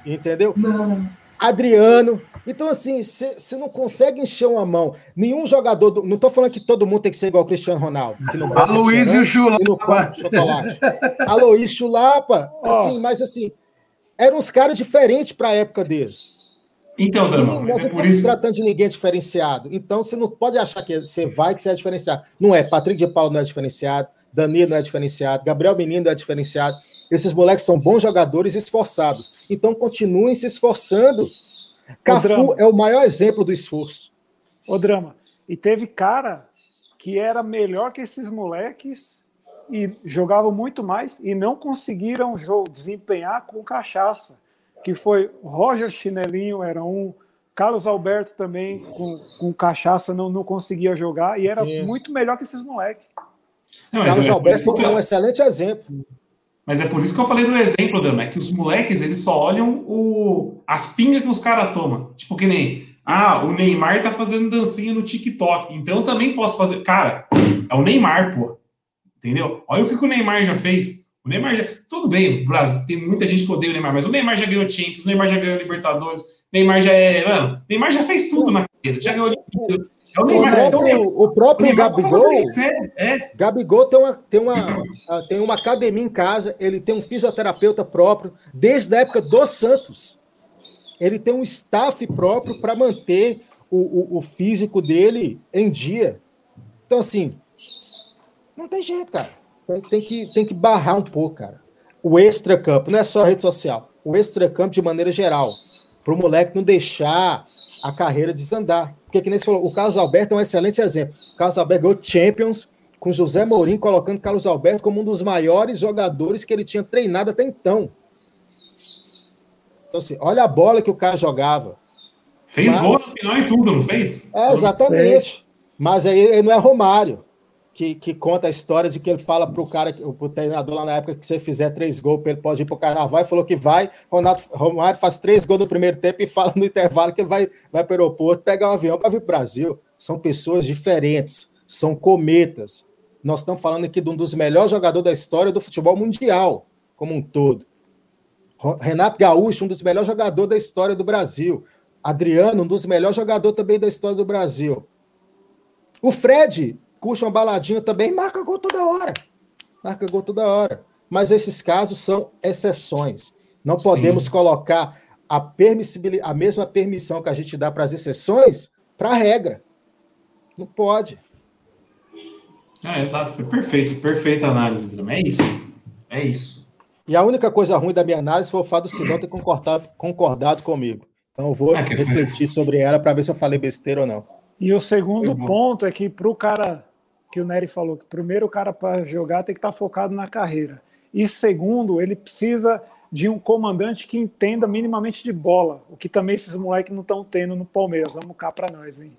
Entendeu? Adriano. Então, assim, você não consegue encher uma mão. Nenhum jogador. Do, não estou falando que todo mundo tem que ser igual o Cristiano Ronaldo. Que não Aloysio Chulapa. Aloysio Chulapa. Assim, mas assim, eram uns caras diferentes para a época deles. Então, Dama, nós não é estamos isso... tratando de ninguém diferenciado. Então, você não pode achar que você vai que você é diferenciado. Não é. Patrick de Paulo não é diferenciado. Danilo não é diferenciado. Gabriel Menino não é diferenciado. Esses moleques são bons jogadores esforçados. Então, continuem se esforçando. Cafu é o maior exemplo do esforço. O drama. E teve cara que era melhor que esses moleques e jogavam muito mais e não conseguiram desempenhar com cachaça que foi Roger Chinelinho, era um, Carlos Alberto também, com, com cachaça, não, não conseguia jogar, e era Sim. muito melhor que esses moleques. Carlos é Alberto foi um excelente exemplo. Mas é por isso que eu falei do exemplo, Dan, é que os moleques, eles só olham o, as pingas que os caras tomam. Tipo que nem, ah, o Neymar tá fazendo dancinha no TikTok, então eu também posso fazer. Cara, é o Neymar, pô. Entendeu? Olha o que, que o Neymar já fez. O Neymar já. Tudo bem, o Brasil, tem muita gente que odeia o Neymar, mas o Neymar já ganhou Champions, o Neymar já ganhou Libertadores, o Neymar já é. Mano, o Neymar já fez tudo na carreira, já ganhou Olimpíadas. É o Neymar. o então, próprio, o próprio Neymar Gabigol, é, é. Gabigol tem uma, tem, uma, ah, tem uma academia em casa, ele tem um fisioterapeuta próprio, desde a época do Santos. Ele tem um staff próprio para manter o, o, o físico dele em dia. Então, assim, não tem jeito, cara. Tem, tem que, tem que barrar um pouco, cara. O extra-campo, não é só rede social. O extra-campo de maneira geral. Para o moleque não deixar a carreira desandar. Porque, que nem você falou, o Carlos Alberto é um excelente exemplo. O Carlos Alberto ganhou Champions com José Mourinho colocando Carlos Alberto como um dos maiores jogadores que ele tinha treinado até então. Então, assim, olha a bola que o cara jogava. Fez Mas- gol no final e tudo, não fez? É, exatamente. Mas aí ele não é Romário, que, que conta a história de que ele fala pro cara, pro treinador lá na época, que se fizer três gols, ele pode ir pro carnaval, e falou que vai. Ronaldo, Romário faz três gols no primeiro tempo e fala no intervalo que ele vai, vai para o aeroporto pegar um avião para vir pro Brasil. São pessoas diferentes, são cometas. Nós estamos falando aqui de um dos melhores jogadores da história do futebol mundial, como um todo. Renato Gaúcho, um dos melhores jogadores da história do Brasil. Adriano, um dos melhores jogadores também da história do Brasil. O Fred curte uma baladinha também, marca gol toda hora. Marca gol toda hora. Mas esses casos são exceções. Não Sim. podemos colocar a, permissibilidade, a mesma permissão que a gente dá para as exceções para a regra. Não pode. É, exato, foi perfeito, perfeita análise, Drama. É isso. É isso. E a única coisa ruim da minha análise foi o fato do Sidão ter concordado, concordado comigo. Então eu vou Ah, que- refletir sobre ela para ver se eu falei besteira ou não. E o segundo Foi ponto é que para o cara, que o Nery falou, que primeiro o cara para jogar tem que estar focado na carreira. E segundo, ele precisa de um comandante que entenda minimamente de bola, o que também esses moleques não estão tendo no Palmeiras. Vamos cá para nós, hein?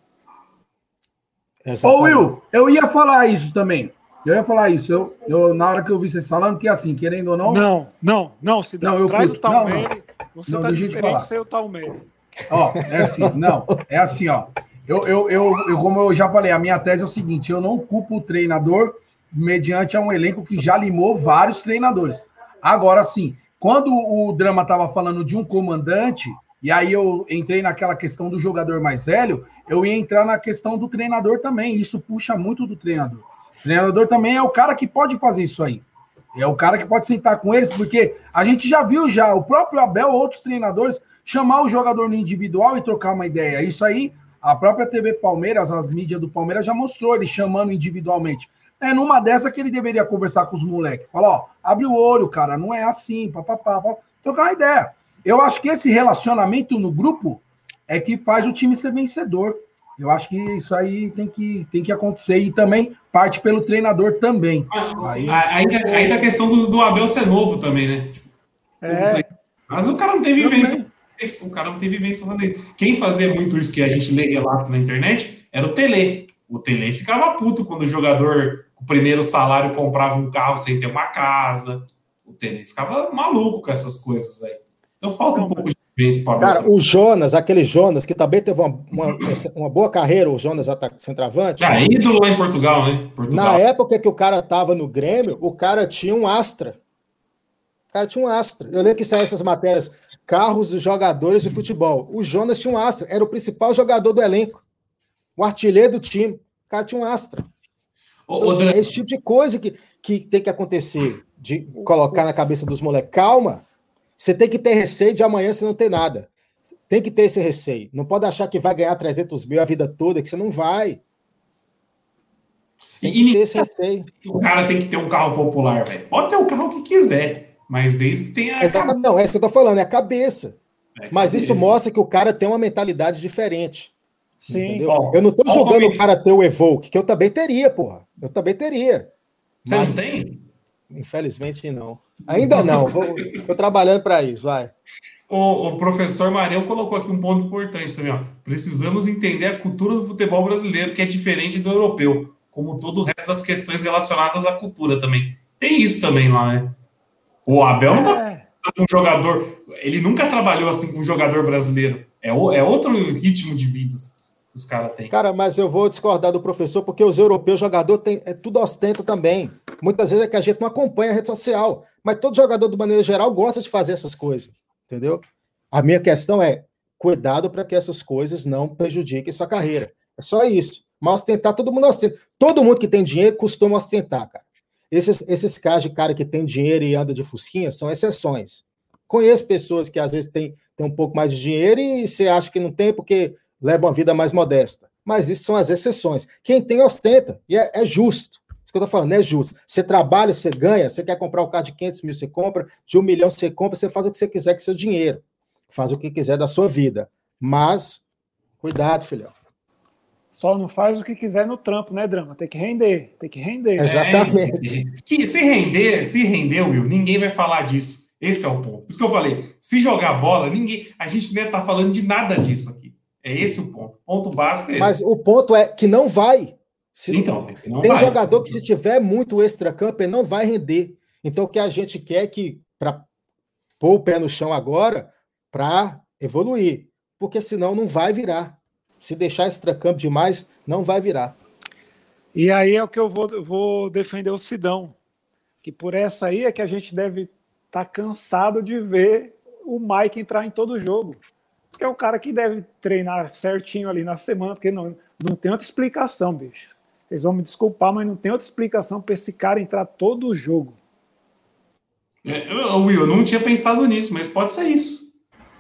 Ô, Exatamente. Will, eu ia falar isso também. Eu ia falar isso. Eu, eu, na hora que eu vi vocês falando, que assim, querendo ou não. Não, não, não, Cidão. Não, eu Traz curto. o Talmere. Você Não, tá diferente falar. sem o Talmere. Ó, é assim, não, é assim, ó. Eu, eu, eu, eu, como eu já falei, a minha tese é o seguinte: eu não culpo o treinador mediante a um elenco que já limou vários treinadores. Agora sim, quando o drama estava falando de um comandante, e aí eu entrei naquela questão do jogador mais velho, eu ia entrar na questão do treinador também. Isso puxa muito do treinador. O treinador também é o cara que pode fazer isso aí. É o cara que pode sentar com eles, porque a gente já viu já o próprio Abel, outros treinadores, chamar o jogador no individual e trocar uma ideia. Isso aí, a própria TV Palmeiras, as mídias do Palmeiras já mostrou ele chamando individualmente. É numa dessa que ele deveria conversar com os moleques. Falar, ó, abre o olho, cara, não é assim, papapá, papá. trocar uma ideia. Eu acho que esse relacionamento no grupo é que faz o time ser vencedor. Eu acho que isso aí tem que, tem que acontecer e também parte pelo treinador também. Aí- Ainda, ainda a questão do, do Abel ser novo também, né? Tipo, É, Mas o cara não tem vivência. O cara não tem vivência pra fazer isso. Quem fazia muito isso que a gente lê relatos na internet era o Tele. O Tele ficava puto quando o jogador, com o primeiro salário, comprava um carro sem ter uma casa. O Tele ficava maluco com essas coisas aí. Então falta um pouco de vivência para Cara, o Jonas, aquele Jonas, que também teve uma, uma, uma boa carreira, o Jonas centroavante. Já ídolo lá em Portugal, né? Portugal. Na época que o cara tava no Grêmio, o cara tinha um Astra. O cara tinha um Astra. Eu lembro que saíram essas matérias, carros dos jogadores de futebol. O Jonas tinha um Astra, era o principal jogador do elenco. O artilheiro do time. O cara tinha um Astra. Ô, Então, ô, assim, é esse tipo de coisa que, que tem que acontecer, de colocar na cabeça dos moleques. Calma, você tem que ter receio de amanhã você não ter nada. Tem que ter esse receio. Não pode achar que vai ganhar 300 mil a vida toda, que você não vai. Tem e, que e ter esse receio. o cara tem que ter um carro popular, velho. Pode ter o carro que quiser, mas desde que tenha. Exatamente, não, é isso que eu tô falando, é a cabeça. É, Mas cabeça. isso mostra que o cara tem uma mentalidade diferente. sim. Ó, eu não tô julgando o cara ter o Evoque, que eu também teria, porra. Eu também teria. Você Mas, não tem? infelizmente, não. Ainda não. Vou, tô trabalhando para isso, vai. O, o professor Marião colocou aqui um ponto importante também. Ó. Precisamos entender a cultura do futebol brasileiro, que é diferente do europeu, como todo o resto das questões relacionadas à cultura também. Tem isso também lá, né? O Abel não tá É, com um jogador. Ele nunca trabalhou assim com um jogador brasileiro. É, o- é outro ritmo de vidas. os caras têm. Cara, mas eu vou discordar do professor, porque os europeus, jogador, tem, é tudo ostento também. Muitas vezes é que a gente não acompanha a rede social, mas todo jogador, de maneira geral, gosta de fazer essas coisas, entendeu? A minha questão é, cuidado para que essas coisas não prejudiquem sua carreira. É só isso. Mas ostentar, todo mundo ostenta. Todo mundo que tem dinheiro costuma ostentar, cara. Esses, esses casos de cara que tem dinheiro e anda de fusquinha são exceções. Conheço pessoas que às vezes têm, têm um pouco mais de dinheiro e você acha que não tem porque leva uma vida mais modesta. Mas isso são as exceções. Quem tem, ostenta. E é, é justo. Isso que eu estou falando, é justo. Você trabalha, você ganha, você quer comprar um carro de 500 mil, você compra, de um milhão você compra, você faz o que você quiser com seu dinheiro. Faz o que quiser da sua vida. Mas, cuidado, filhão. Só não faz o que quiser no trampo, né, Drama? Tem que render, tem que render. Exatamente. É, que se render, se render, Will, ninguém vai falar disso. Esse é o ponto. Por isso que eu falei, se jogar bola, ninguém, a gente não ia estar falando de nada disso aqui. É esse o ponto. O ponto básico é esse. Mas o ponto é que não vai. Se, então, não tem vai. jogador que se tiver muito extra-campo, ele não vai render. Então o que a gente quer é que para pôr o pé no chão agora para evoluir, porque senão não vai virar. Se deixar extra-campo demais, não vai virar. E aí é o que eu vou, vou defender o Sidão. Que por essa aí é que a gente deve estar tá cansado de ver o Mike entrar em todo jogo. Que é o cara que deve treinar certinho ali na semana, porque não, não tem outra explicação, bicho. Eles vão me desculpar, mas não tem outra explicação para esse cara entrar todo o jogo. É, Will, eu não tinha pensado nisso, mas pode ser isso.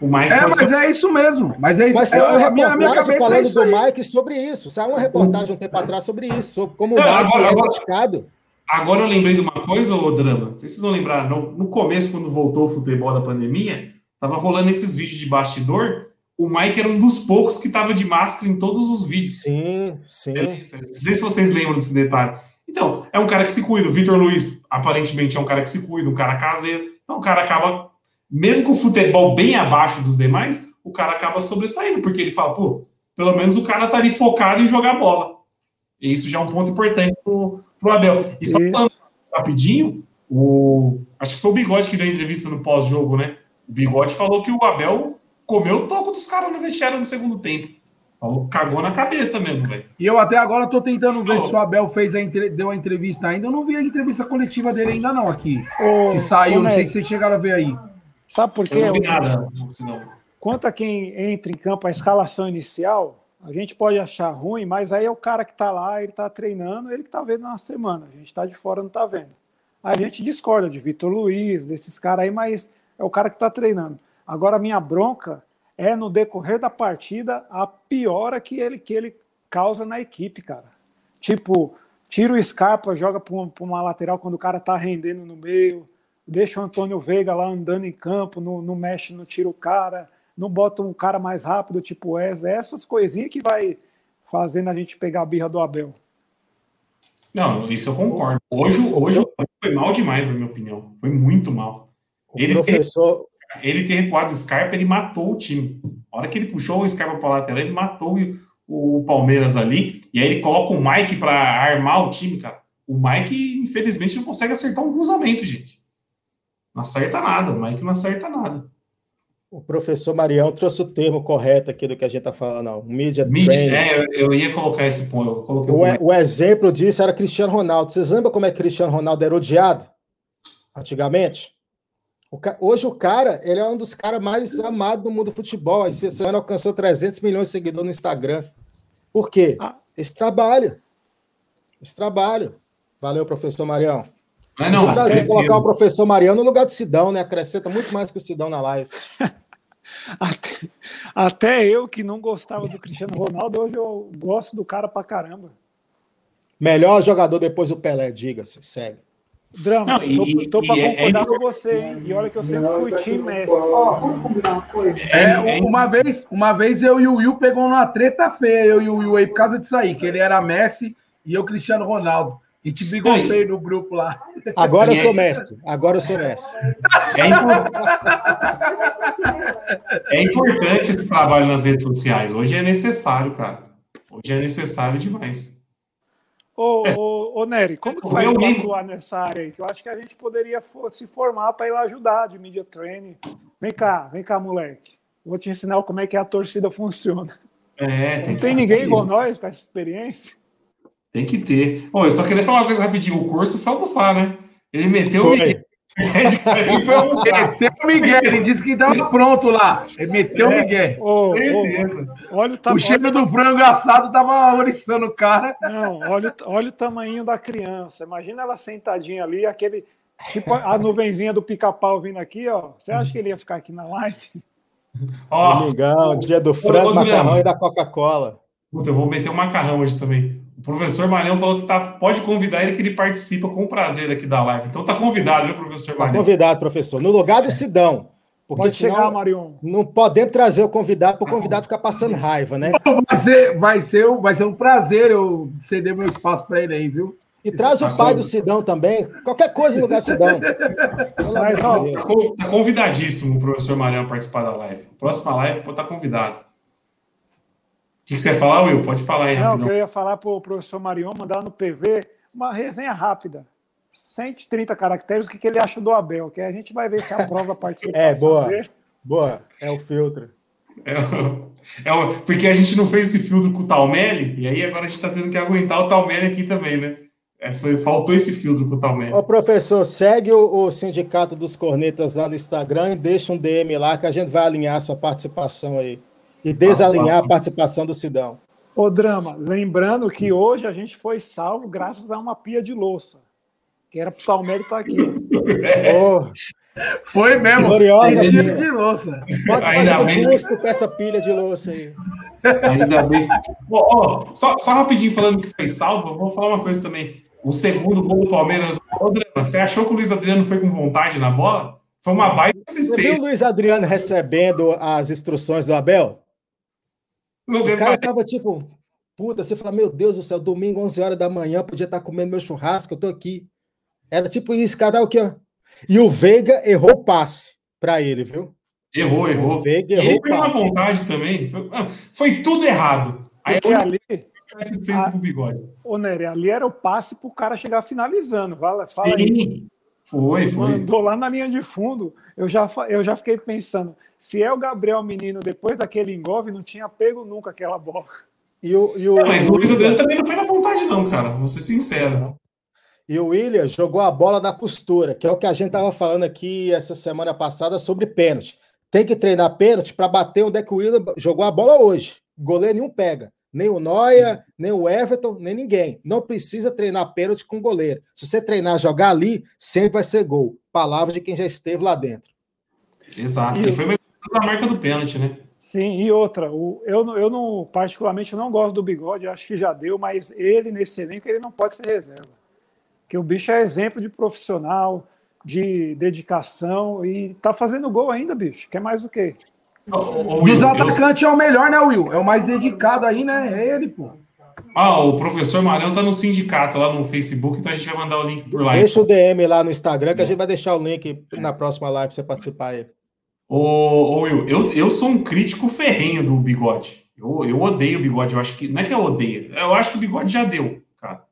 O Mike é, mas é isso mesmo. Mas é isso. Mas saiu é, uma reportagem falando é do Mike sobre isso. Saiu uma reportagem um tempo atrás sobre isso, sobre como o Mike agora, é dedicado. Agora eu lembrei de uma coisa, ô Drama. Não sei se vocês vão lembrar, no, no começo, quando voltou o futebol da pandemia, tava rolando esses vídeos de bastidor. O Mike era um dos poucos que tava de máscara em todos os vídeos. Sim, sim. Não sei se vocês lembram desse detalhe. Então, é um cara que se cuida. O Vitor Luiz, aparentemente, é um cara que se cuida, um cara caseiro. Então, o cara acaba mesmo com o futebol bem abaixo dos demais, o cara acaba sobressaindo, porque ele fala, pô, pelo menos o cara tá ali focado em jogar bola. E isso já é um ponto importante pro, pro Abel. E só falando rapidinho, o, acho que foi o Bigode que deu entrevista no pós-jogo, né? O Bigode falou que o Abel comeu o toco dos caras no vestiário no segundo tempo. Falou, cagou na cabeça mesmo, velho. E eu até agora tô tentando ver se o Abel fez a entre... deu a entrevista ainda. Eu não vi a entrevista coletiva dele ainda não aqui. Ô, se saiu, não sei se vocês chegaram a ver aí. Sabe por quê? Nada, Quanto a quem entra em campo, a escalação inicial, a gente pode achar ruim, mas aí é o cara que está lá, ele está treinando, ele que está vendo na semana. A gente está de fora, não está vendo. A gente discorda de Vitor Luiz, desses caras aí, mas é o cara que está treinando. Agora, a minha bronca é no decorrer da partida a piora que ele, que ele causa na equipe, cara. Tipo, tira o Scarpa, joga para uma, uma lateral quando o cara está rendendo no meio deixa o Antônio Veiga lá andando em campo, não, não mexe, não tira o cara, não bota um cara mais rápido, tipo Wesley, essas coisinhas que vai fazendo a gente pegar a birra do Abel. Não, isso eu concordo. Hoje, hoje foi mal demais, na minha opinião. Foi muito mal. O ele professor. Ter, ele ter recuado o Scarpa, ele matou o time. A hora que ele puxou o Scarpa para a lateral, ele matou o, o Palmeiras ali. E aí ele coloca o Mike para armar o time, cara. O Mike, infelizmente, não consegue acertar um cruzamento, gente. Não acerta nada, o Mike não acerta nada. O professor Marião trouxe o termo correto aqui do que a gente está falando, não. Media, Media training. É, eu ia colocar esse ponto. O, o, exemplo disso era Cristiano Ronaldo. Vocês lembram como é que Cristiano Ronaldo era odiado? Antigamente? O hoje o cara, ele é um dos caras mais amados do mundo do futebol. Esse ano alcançou 300 milhões de seguidores no Instagram. Por quê? Ah. Esse trabalho. Esse trabalho. Valeu, professor Marião. Mas não, trazer, colocar o professor Mariano no lugar de Sidão, né? Acrescenta muito mais que o Sidão na live. até, até, eu que não gostava do Cristiano Ronaldo, hoje eu gosto do cara pra caramba. Melhor jogador depois do Pelé, diga-se, segue. Drama, não, e, tô, tô pra é- concordar é, com você, hein? E olha que eu sempre fui time Messi. É, uma vez, uma vez eu e o Will pegou uma treta feia, eu e o Will aí, por causa disso aí, que ele era Messi e eu Cristiano Ronaldo. E te brigou feio no grupo lá. Agora eu sou Messi. Agora eu sou Messi. É, import... é importante esse trabalho nas redes sociais. Hoje é necessário, cara. Hoje é necessário demais. Ô, é. ô, ô Nery, como que faz para atuar nessa área aí? Que eu acho que a gente poderia se formar para ir lá ajudar de media training. Vem cá, vem cá, moleque. Vou te ensinar como é que a torcida funciona. É, tem Não tem ninguém igual nós com essa experiência. Tem que ter. Ô, eu só queria falar uma coisa rapidinho. O curso foi almoçar, né? Ele meteu o Foi. Miguel. Ele foi almoçar. Meteu o Miguel, ele disse que estava pronto lá. Ele meteu o É. Miguel. Ô, ô, Certeza. olha o O tamanho. cheiro do frango assado tava oriçando o cara. Não, olha, o- olha o tamanho da criança. Imagina ela sentadinha ali, aquele. Tipo a nuvenzinha do pica-pau vindo aqui, ó. Você acha que ele ia ficar aqui na live? Ó, Domingão, dia do frango, macarrão e da Coca-Cola. puta, eu vou meter um macarrão hoje também. O professor Marião falou que tá, pode convidar ele que ele participa com prazer aqui da live. Então tá convidado, viu, professor Tá Marião? convidado, professor. No lugar do Sidão. Porque Pode senão chegar, Marion. não podemos trazer o convidado para o convidado ficar passando raiva, né? Vai ser, vai ser, um- vai ser um prazer eu ceder meu espaço para ele aí, viu? E traz o pai do Sidão também. Qualquer coisa no lugar do Sidão. Mas, ó, de Tá Tá convidadíssimo o professor Marião a participar da live. Próxima live, pode estar convidado. O que que você ia falar, Will? Pode falar aí, Não, que rapidão. eu ia falar para o professor Marion mandar no PV uma resenha rápida. 130 caracteres, o que, que ele acha do Abel, que a gente vai ver se aprova a participação É, boa. dele. Boa, é o filtro. É, o- é o- porque a gente não fez esse filtro com o Talmelli, e aí agora a gente tá tendo que aguentar o Talmelli aqui também, né? É, foi- faltou esse filtro com o Talmelli. Ô, professor, segue o, o Sindicato dos Cornetas lá no Instagram e deixa um DM lá que a gente vai alinhar a sua participação aí. E desalinhar a participação do Sidão. Ô, Drama, lembrando que hoje a gente foi salvo graças a uma pia de louça, que era para o estar aqui. Ô, Foi mesmo. Gloriosa minha. de louça. pode Ainda fazer bem um custo com essa pilha de louça aí. Ainda bem. Ó, ó, só, só rapidinho falando que foi salvo, eu vou falar uma coisa também. O segundo gol do Palmeiras. Ô, Drama, você achou que o Luiz Adriano foi com vontade na bola? Foi uma baita Você viu o assistência. Luiz Adriano recebendo as instruções do Abel? Não O cara tava tipo, puta, você fala, meu Deus do céu, domingo, 11 horas da manhã, podia estar comendo meu churrasco, eu tô aqui. Era tipo isso, cada o que, ó. E o Veiga errou o passe pra ele, viu? Errou, O errou. Veiga E ele errou o foi na passe. vontade também. Foi, ah, foi tudo errado. Aí Porque a ali, assistência pro bigode. ô Nery, ali era o passe para o cara chegar finalizando. Fala, fala aí. Foi, foi. Mandou lá na linha de fundo. Eu já, eu já fiquei pensando, se é o Gabriel Menino, depois daquele engolve, não tinha pego nunca aquela bola. E o, e o, Não, mas o Luiz Adriano também não foi na vontade, não, cara. Vou ser sincero. e o William jogou a bola da costura, que é o que a gente tava falando aqui essa semana passada sobre pênalti. Tem que treinar pênalti para bater onde é que o William jogou a bola hoje. Goleiro nenhum pega. Nem o Noia, nem o Everton, nem ninguém. Não precisa treinar pênalti com goleiro. Se você treinar jogar ali, sempre vai ser gol. Palavra de quem já esteve lá dentro. Exato. E- Ele foi mais na marca do pênalti, né? Sim, e outra, o, eu, não- eu não, particularmente, não gosto do bigode, acho que já deu, mas ele, nesse elenco, ele não pode ser reserva. Porque o bicho é exemplo de profissional, de dedicação, e tá fazendo gol ainda, bicho. Quer mais do que? Ô, ô, Dos Will, eu- atacantes é o melhor, né, Will? É o mais dedicado aí, né? É ele, pô. Ah, o professor Marião tá no sindicato lá no Facebook, então a gente vai mandar o link por lá. Deixa o DM lá no Instagram, que a gente vai deixar o link na próxima live para você participar aí. Ô, ô, Will, eu, eu sou um crítico ferrenho do bigode. Eu, eu odeio o bigode. Eu acho que. Não é que eu odeio. Eu acho que o bigode já deu, cara.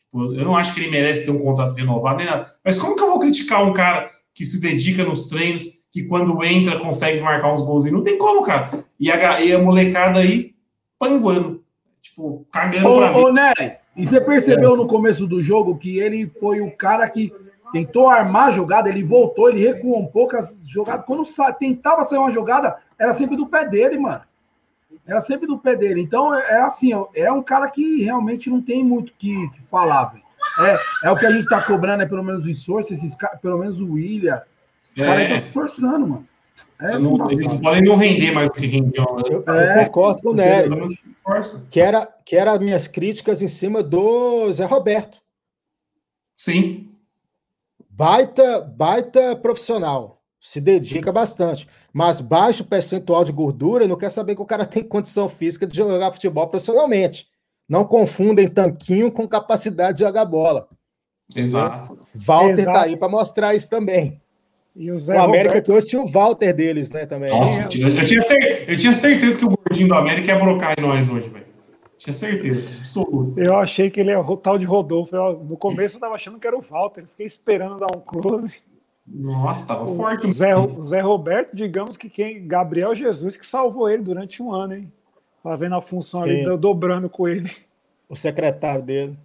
Tipo, eu não acho que ele merece ter um contrato renovado nem nada. Mas como que eu vou criticar um cara que se dedica nos treinos, que quando entra consegue marcar uns gols? Não tem como, cara. E a, e a molecada aí panguando. Tipo, cagando pra Ô, ô Nery, e você percebeu no começo do jogo que ele foi o cara que tentou armar a jogada, ele voltou, ele recuou um pouco as jogadas. Quando sa- tentava sair uma jogada, era sempre do pé dele, mano. Era sempre do pé dele. Então, é é assim, ó, é um cara que realmente não tem muito o que, que falar, velho. É, é o que a gente tá cobrando, é pelo menos o esforço, esses, ca- pelo menos o William. Esse cara aí É. tá se esforçando, mano. É, Não- embaçado. eles podem não render mais do que rendiam. né? Eu, eu É. concordo com o Nery. Que era, que era minhas críticas em cima do Zé Roberto. Sim. Baita, baita profissional. Se dedica bastante. Mas baixo percentual de gordura não quer saber que o cara tem condição física de jogar futebol profissionalmente. Não confundem tanquinho com capacidade de jogar bola. Exato. Walter Exato. tá aí para mostrar isso também. E o Zé o América Roberto, que hoje tinha o Walter deles, né, também. Nossa, eu tinha, eu tinha cer- eu tinha certeza que o gordinho do América ia brocar em nós hoje, velho. Tinha certeza, absoluto. eu achei que ele é o tal de Rodolfo. Eu- no começo eu tava achando que era o Walter, fiquei esperando dar um close. Nossa, tava forte. O Zé, o Zé Roberto, digamos que quem. Gabriel Jesus que salvou ele durante um ano, hein? Fazendo a função ali, Sim. dobrando com ele. O secretário dele.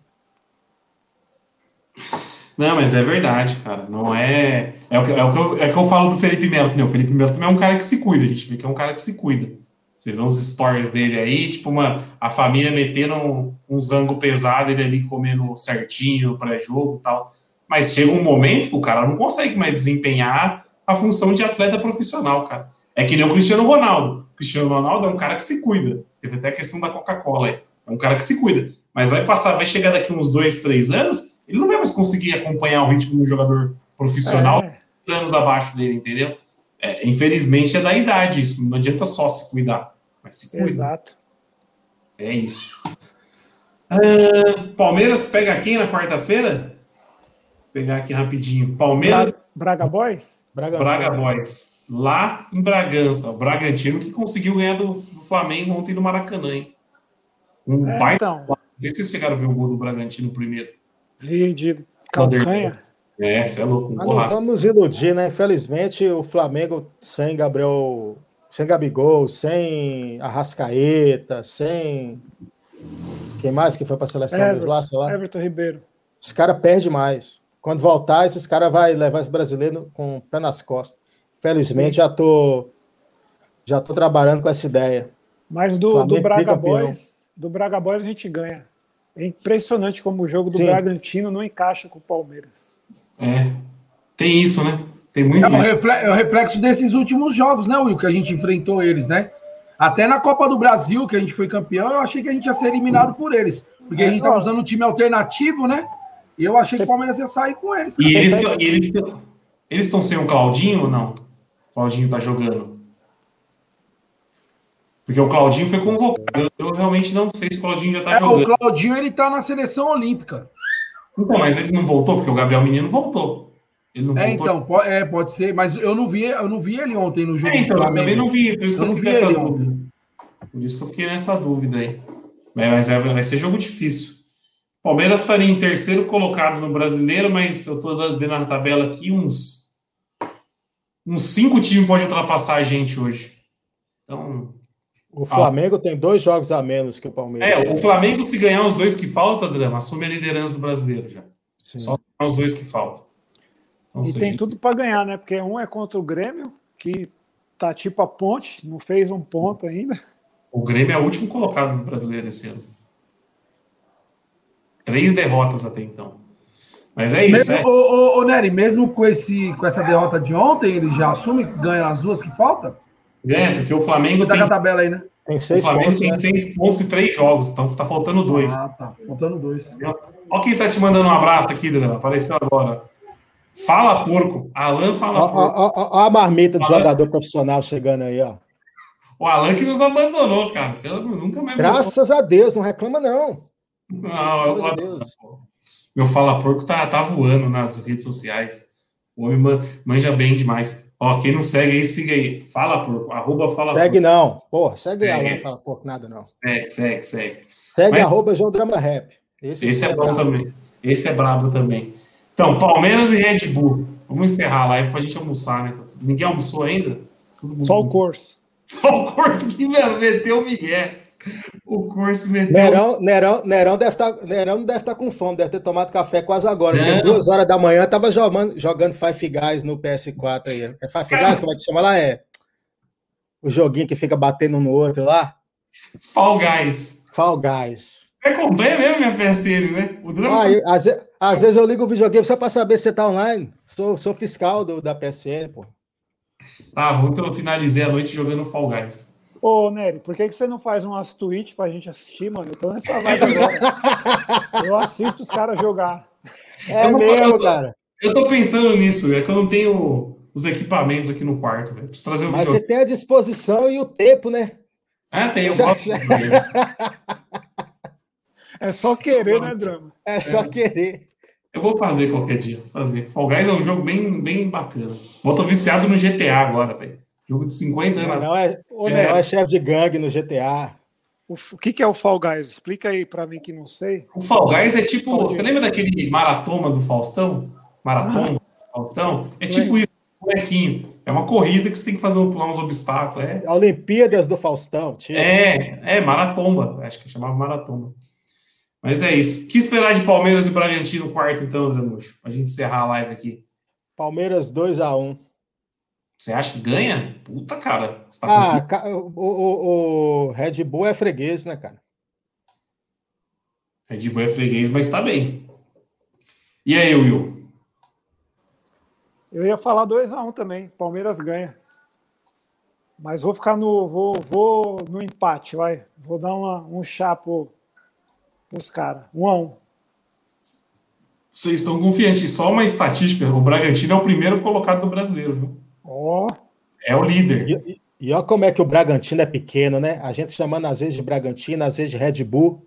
Não, mas é verdade, cara. Não é. É o que, é o que, eu, é o que eu falo do Felipe Melo, que nem o Felipe Melo também é um cara que se cuida, a gente vê que é um cara que se cuida. Você vê uns stories dele aí, tipo, uma, a família metendo um- uns rango pesado, ele ali comendo certinho, pré-jogo e tal. Mas chega um momento que o cara não consegue mais desempenhar a função de atleta profissional, cara. É que nem o Cristiano Ronaldo. O Cristiano Ronaldo é um cara que se cuida. Teve até a questão da Coca-Cola aí. É um cara que se cuida. Mas vai passar, vai chegar daqui uns dois, três anos, ele não vai mais conseguir acompanhar o ritmo de um jogador profissional É, anos abaixo dele, entendeu? É, infelizmente é da idade isso. Não adianta só se cuidar, mas se cuida. exato. É isso. Ah, Palmeiras pega quem na quarta-feira? Vou pegar aqui rapidinho. Palmeiras, Braga, Braga Boys? Bragantino. Braga Boys. Lá em Bragança. O Bragantino que conseguiu ganhar do, do Flamengo ontem no Maracanã, hein? Um É, baita. então, Não sei se vocês chegaram a ver o gol do Bragantino primeiro. de, de calcanha. É, você é louco. Um Mas não vamos iludir, né? Infelizmente, o Flamengo sem Gabriel, sem Gabigol, sem Arrascaeta, sem. Quem mais que foi para a seleção deles lá? Sei lá. Everton Ribeiro. Os caras perdem mais. Quando voltar, esses caras vão levar esse brasileiro com o pé nas costas. Felizmente, já tô, já tô trabalhando com essa ideia. Mas do, Flamengo do Braga tricampeão. Boys, do Braga Boys a gente ganha. É impressionante como o jogo do Sim. Bragantino não encaixa com o Palmeiras. É. Tem isso, né? Tem muito É o, isso. refle- é o reflexo desses últimos jogos, né, Will? Que a gente enfrentou eles, né? Até na Copa do Brasil, que a gente foi campeão, eu achei que a gente ia ser eliminado por eles. Porque a gente tava usando um time alternativo, né? E eu achei que o Palmeiras ia sair com eles. E eles e eles eles estão sem o Claudinho ou não? O Claudinho tá jogando. Porque o Claudinho foi convocado. Eu, eu realmente não sei se o Claudinho já tá É, o jogando. Claudinho, ele tá na seleção olímpica. Então, mas ele não voltou, porque o Gabriel Menino voltou. Ele não É, voltou. então, po- é, pode ser, mas eu não vi, eu não vi ele ontem no jogo É, então, eu também não vi, por isso que Eu eu, não fiquei nessa dúvida. Por isso que eu fiquei nessa dúvida aí. Mas, é- vai ser jogo difícil. Palmeiras estaria em terceiro colocado no brasileiro, mas eu tô vendo na tabela aqui uns. Uns cinco times podem ultrapassar a gente hoje. Então. O Flamengo tem dois jogos a menos que o Palmeiras. É, o Flamengo, se ganhar os dois que faltam, Drama, assume a liderança do brasileiro já. Sim. Só ganhar os dois que faltam. Então, E tem gente- tudo para ganhar, né? Porque um é contra o Grêmio, que tá tipo a ponte, não fez um ponto ainda. O Grêmio é o último colocado no brasileiro esse ano. Três derrotas até então. Mas é isso, Mesmo, né? ô, ô, ô, Nery, mesmo com, esse, com essa derrota de ontem, ele já assume que ganha as duas que faltam? Ganha, porque o Flamengo Tá tem, tabela aí, né? Tem o seis Flamengo pontos, tem né? seis pontos e três jogos, então tá faltando dois. Ah, tá. Faltando dois. Ó quem tá te mandando um abraço aqui, Drama, apareceu agora. Fala porco. Alan fala Ó, porco. ó, ó, ó a marmita do jogador profissional chegando aí, ó. O Alan que nos abandonou, cara. Eu nunca mais Graças a Deus, não reclama, não. Não, eu Pelo Meu fala porco tá, tá voando nas redes sociais. O homem man- manja bem demais. Ó, quem não segue aí, siga aí. Fala porco. Arroba fala Segue porco. não. Pô, segue, Segue. Alan, fala pouco nada não. Segue, segue, segue. Segue Mas- arroba João Drama Rap. Esse, Esse sim é bom brabo. também. Esse é brabo também. Então, Palmeiras e Red Bull. Vamos encerrar a live pra gente almoçar, né? Ninguém almoçou ainda? Todo mundo- Só o curso. Só o Corso que meteu o Miguel. O Corso meteu. Nerão, Nerão, Nerão, deve tá, Nerão não deve estar com fome, deve ter tomado café quase agora. Porque duas horas da manhã tava jogando, jogando Five Guys no PS4 aí. É Five Guys? Como é que chama lá? É o joguinho que fica batendo um no outro lá? Fall Guys. Fall Guys. Você acompanha mesmo minha PSN, né? O drama Ah, eu- às, às vezes eu ligo o videogame só para saber se você tá online. Sou, sou fiscal do, da PSN, pô. Tá, ontem eu finalizei a noite jogando Fall Guys. Ô, Nery, por que, que você não faz umas tweets pra gente assistir, mano? Eu tô nessa vibe agora. Eu assisto os caras jogar. É Eu mesmo, eu- cara. Eu tô pensando nisso, é que eu não tenho os equipamentos aqui no quarto, velho. Preciso trazer o Mas você videogame. tem a disposição e o tempo, né? Ah, tem, eu Já- gosto. de videogame. É só querer, né, Drama? É só querer. Eu vou fazer qualquer dia. Fazer. Fall Guys é um jogo bem, bem bacana. Eu tô viciado no GTA agora, velho. Jogo de 50 anos. Não é, não Nery, é chefe de gangue no GTA. o, o que, que é o Fall Guys? Explica aí pra mim que não sei. O Fall Guys é tipo. Fall Você Guys. lembra daquele maratoma do Faustão? Maratoma do Faustão? É tipo isso, bonequinho. É uma corrida que você tem que fazer pular uns obstáculos. É, Olimpíadas do Faustão. Tio. é, é maratomba. Acho que chamava maratomba. Mas é isso. O que esperar de Palmeiras e Bragantino quarto, então, André Mocho? Pra gente encerrar a live aqui. Palmeiras 2x1. Você acha que ganha? Puta, cara. Você tá Ah, ca- o, o- o Red Bull é freguês, né, cara? Red Bull é freguês, mas tá bem. E aí, Will? Eu ia falar 2x1 também. Palmeiras ganha. Mas vou ficar no. Vou, vou no empate, vai. Vou dar uma, um chá pro, pros caras. 1x1. Vocês estão confiantes? Só uma estatística: o Bragantino é o primeiro colocado do brasileiro, viu? Ó, É o líder. E, e, e olha como é que o Bragantino é pequeno, né? A gente chamando às vezes de Bragantino, às vezes de Red Bull.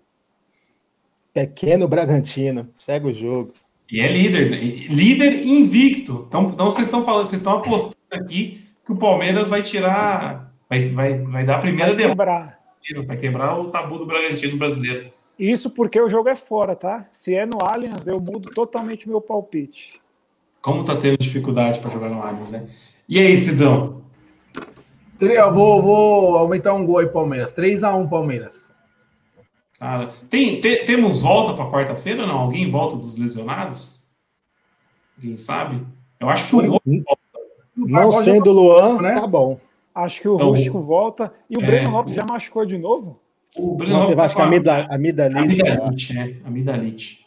Pequeno Bragantino. Segue o jogo. E é líder. Líder invicto. Então, então vocês estão falando, vocês estão apostando aqui que o Palmeiras vai tirar. Vai, vai, vai dar a primeira vai derrota. quebrar. Vai quebrar o tabu do Bragantino brasileiro. Isso porque o jogo é fora, tá? Se é no Allianz, eu mudo totalmente meu palpite. Como tá tendo dificuldade para jogar no Allianz, né? E aí, Sidão? Eu vou, vou aumentar um gol aí, Palmeiras. 3x1 Palmeiras. Cara, tem, te- temos volta para quarta-feira? Não? Alguém volta dos lesionados? Quem sabe? Eu acho que o Rony Não Pode sendo o Luan, né? tá bom. Acho que o Não, Rústico volta. E o é. Breno Lopes já machucou de novo? O Breno Não, Lopes teve, acho que a amida- amidalite. né? Amidalite, né? Amidalite.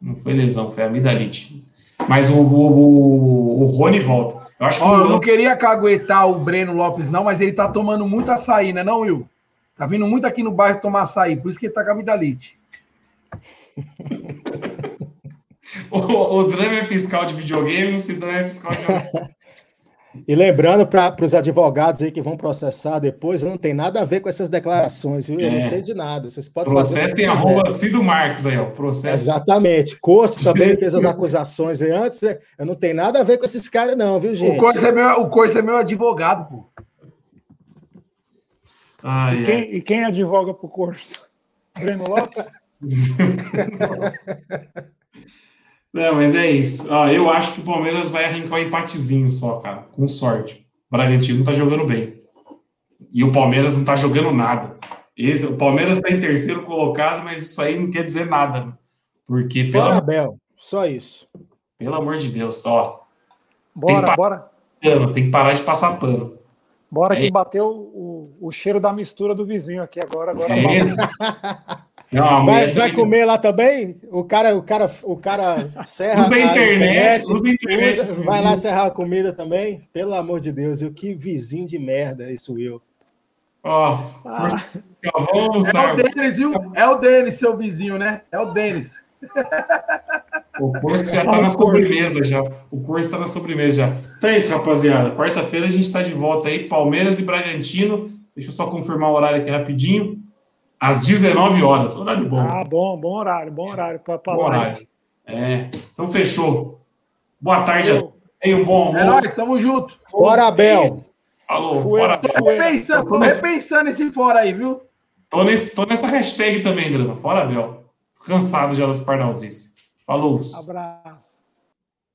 Não foi lesão, foi amidalite. Mas o, o, o, o Rony volta. Eu acho que Ó, o eu não queria caguetar o Breno Lopes, não, mas ele tá tomando muito açaí, né, não, Will? Tá vindo muito aqui no bairro tomar açaí, por isso que ele tá com a amidalite. o, o Drama é fiscal de videogame, o Sidão é fiscal de. E lembrando para os advogados aí que vão processar depois, não tem nada a ver com essas declarações, viu? Eu É. não sei de nada. Vocês podem o Processem quiserem. arroba Cido Marques aí, ó. Processo. Exatamente. Corso também fez as acusações aí antes. né? Eu não tenho nada a ver com esses caras, não, viu, O gente? Corso, é meu, o Corso é meu advogado, pô. Ai, E ai. quem, e quem advoga pro curso? Breno Lopes? Não, mas é isso. Ó, eu acho que o Palmeiras vai arrancar um empatezinho só, cara. Com sorte. O Bragantino não tá jogando bem. E o Palmeiras não tá jogando nada. Esse, o Palmeiras tá em terceiro colocado, mas isso aí não quer dizer nada. Porque, pelo, Fora Abel. Só isso. pelo amor de Deus, ó. Bora, pa- bora. Pano, tem que parar de passar pano. Bora É. que bateu o, o cheiro da mistura do vizinho aqui agora. Agora É? Não, Vai, vai comer lá também? O cara, o cara, o cara serra Usa a internet, usa a internet. usa- vai lá serrar a comida também? Pelo amor de Deus, e que vizinho de merda esse Will. Ó, Ah. ó, vamos É o Denis, viu? É o Denis, seu vizinho, né? É o Denis. O curso já tá na sobremesa já. O curso tá na sobremesa já. Então é isso, rapaziada. Quarta-feira a gente tá de volta aí. Palmeiras e Bragantino. Deixa eu só confirmar o horário aqui rapidinho. Às 19 horas. Horário bom. Ah, bom, bom horário, bom horário para bom live. horário. É. Então fechou. Boa tarde a Eu- todos. Tenham um bom É almoço. nóis, tamo junto. Fora Abel. É. Fuera. Fora. Tô repensando, tô repensando esse fora aí, viu? Tô, nesse, tô nessa hashtag também, Drama. Fora, Bel. Cansado já das pardalzices. Falou. Abraço.